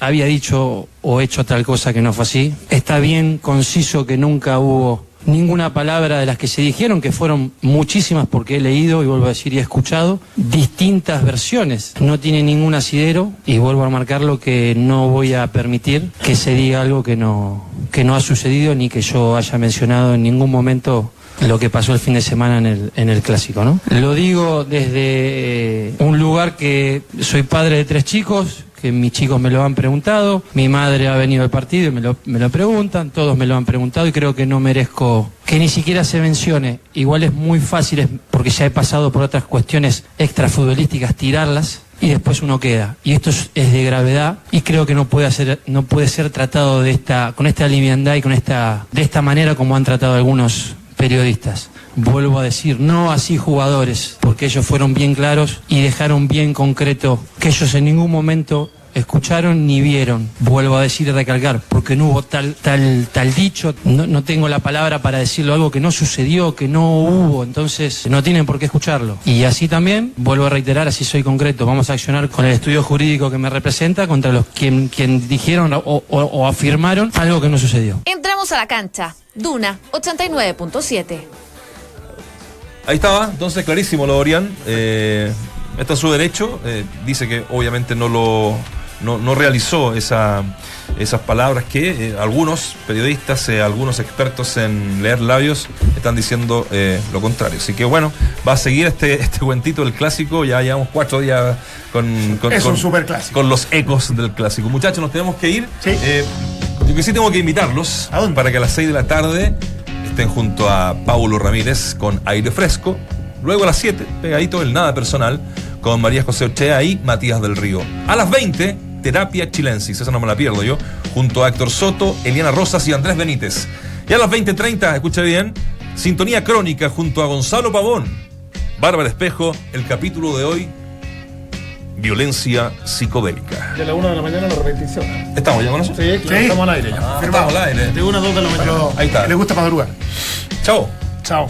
había dicho o hecho tal cosa que no fue así. Está bien conciso que nunca hubo ninguna palabra de las que se dijeron, que fueron muchísimas porque he leído y vuelvo a decir y he escuchado, distintas versiones. No tiene ningún asidero y vuelvo a marcarlo que no voy a permitir que se diga algo que no, que no ha sucedido ni que yo haya mencionado en ningún momento lo que pasó el fin de semana en el, en el clásico, ¿no? Lo digo desde eh, un lugar que soy padre de tres chicos, que mis chicos me lo han preguntado, mi madre ha venido al partido y me lo, me lo preguntan, todos me lo han preguntado y creo que no merezco que ni siquiera se mencione. Igual es muy fácil, porque ya he pasado por otras cuestiones extrafutbolísticas, tirarlas y después uno queda. Y esto es, es de gravedad y creo que no puede, hacer, no puede ser tratado de esta, con esta liviandad y con esta, de esta manera como han tratado algunos periodistas. Vuelvo a decir, no así jugadores, porque ellos fueron bien claros y dejaron bien concreto que ellos en ningún momento escucharon ni vieron. Vuelvo a decir y recalcar, porque no hubo tal, tal, tal dicho, no, no tengo la palabra para decirlo, algo que no sucedió, que no hubo, entonces no tienen por qué escucharlo. Y así también, vuelvo a reiterar, así soy concreto, vamos a accionar con el estudio jurídico que me representa contra los quien, quien dijeron o, o- o afirmaron algo que no sucedió. Entramos a la cancha. Duna 89.7. Ahí estaba, entonces clarísimo lo Orián. Eh, está en su derecho. eh, dice que obviamente no lo no, no realizó esa, esas palabras que eh, algunos periodistas, eh, algunos expertos en leer labios están diciendo eh, lo contrario. Así que bueno, va a seguir este, este cuentito del clásico. Ya llevamos cuatro días con, con, Es con- un superclásico. con los ecos del clásico. Muchachos, nos tenemos que ir. Eh, yo que sí tengo que invitarlos para que a las 6 de la tarde estén junto a Paulo Ramírez con aire fresco Luego a las 7, pegadito el nada personal, con María José Ochea y Matías del Río. A las 20, Terapia Chilensis, esa no me la pierdo yo, junto a Héctor Soto, Eliana Rosas y Andrés Benítez. Y a las 20.30, escucha bien, Sintonía Crónica junto a Gonzalo Pavón, Bárbara Espejo, el capítulo de hoy, Violencia psicodélica. De la 1 de la mañana la repetición. ¿Estamos ya con eso? Sí, claro, estamos al aire ya. Ah, estamos al aire. De 1 a 2 de la mañana. Ahí está. Le gusta madrugar. Chao. Chao.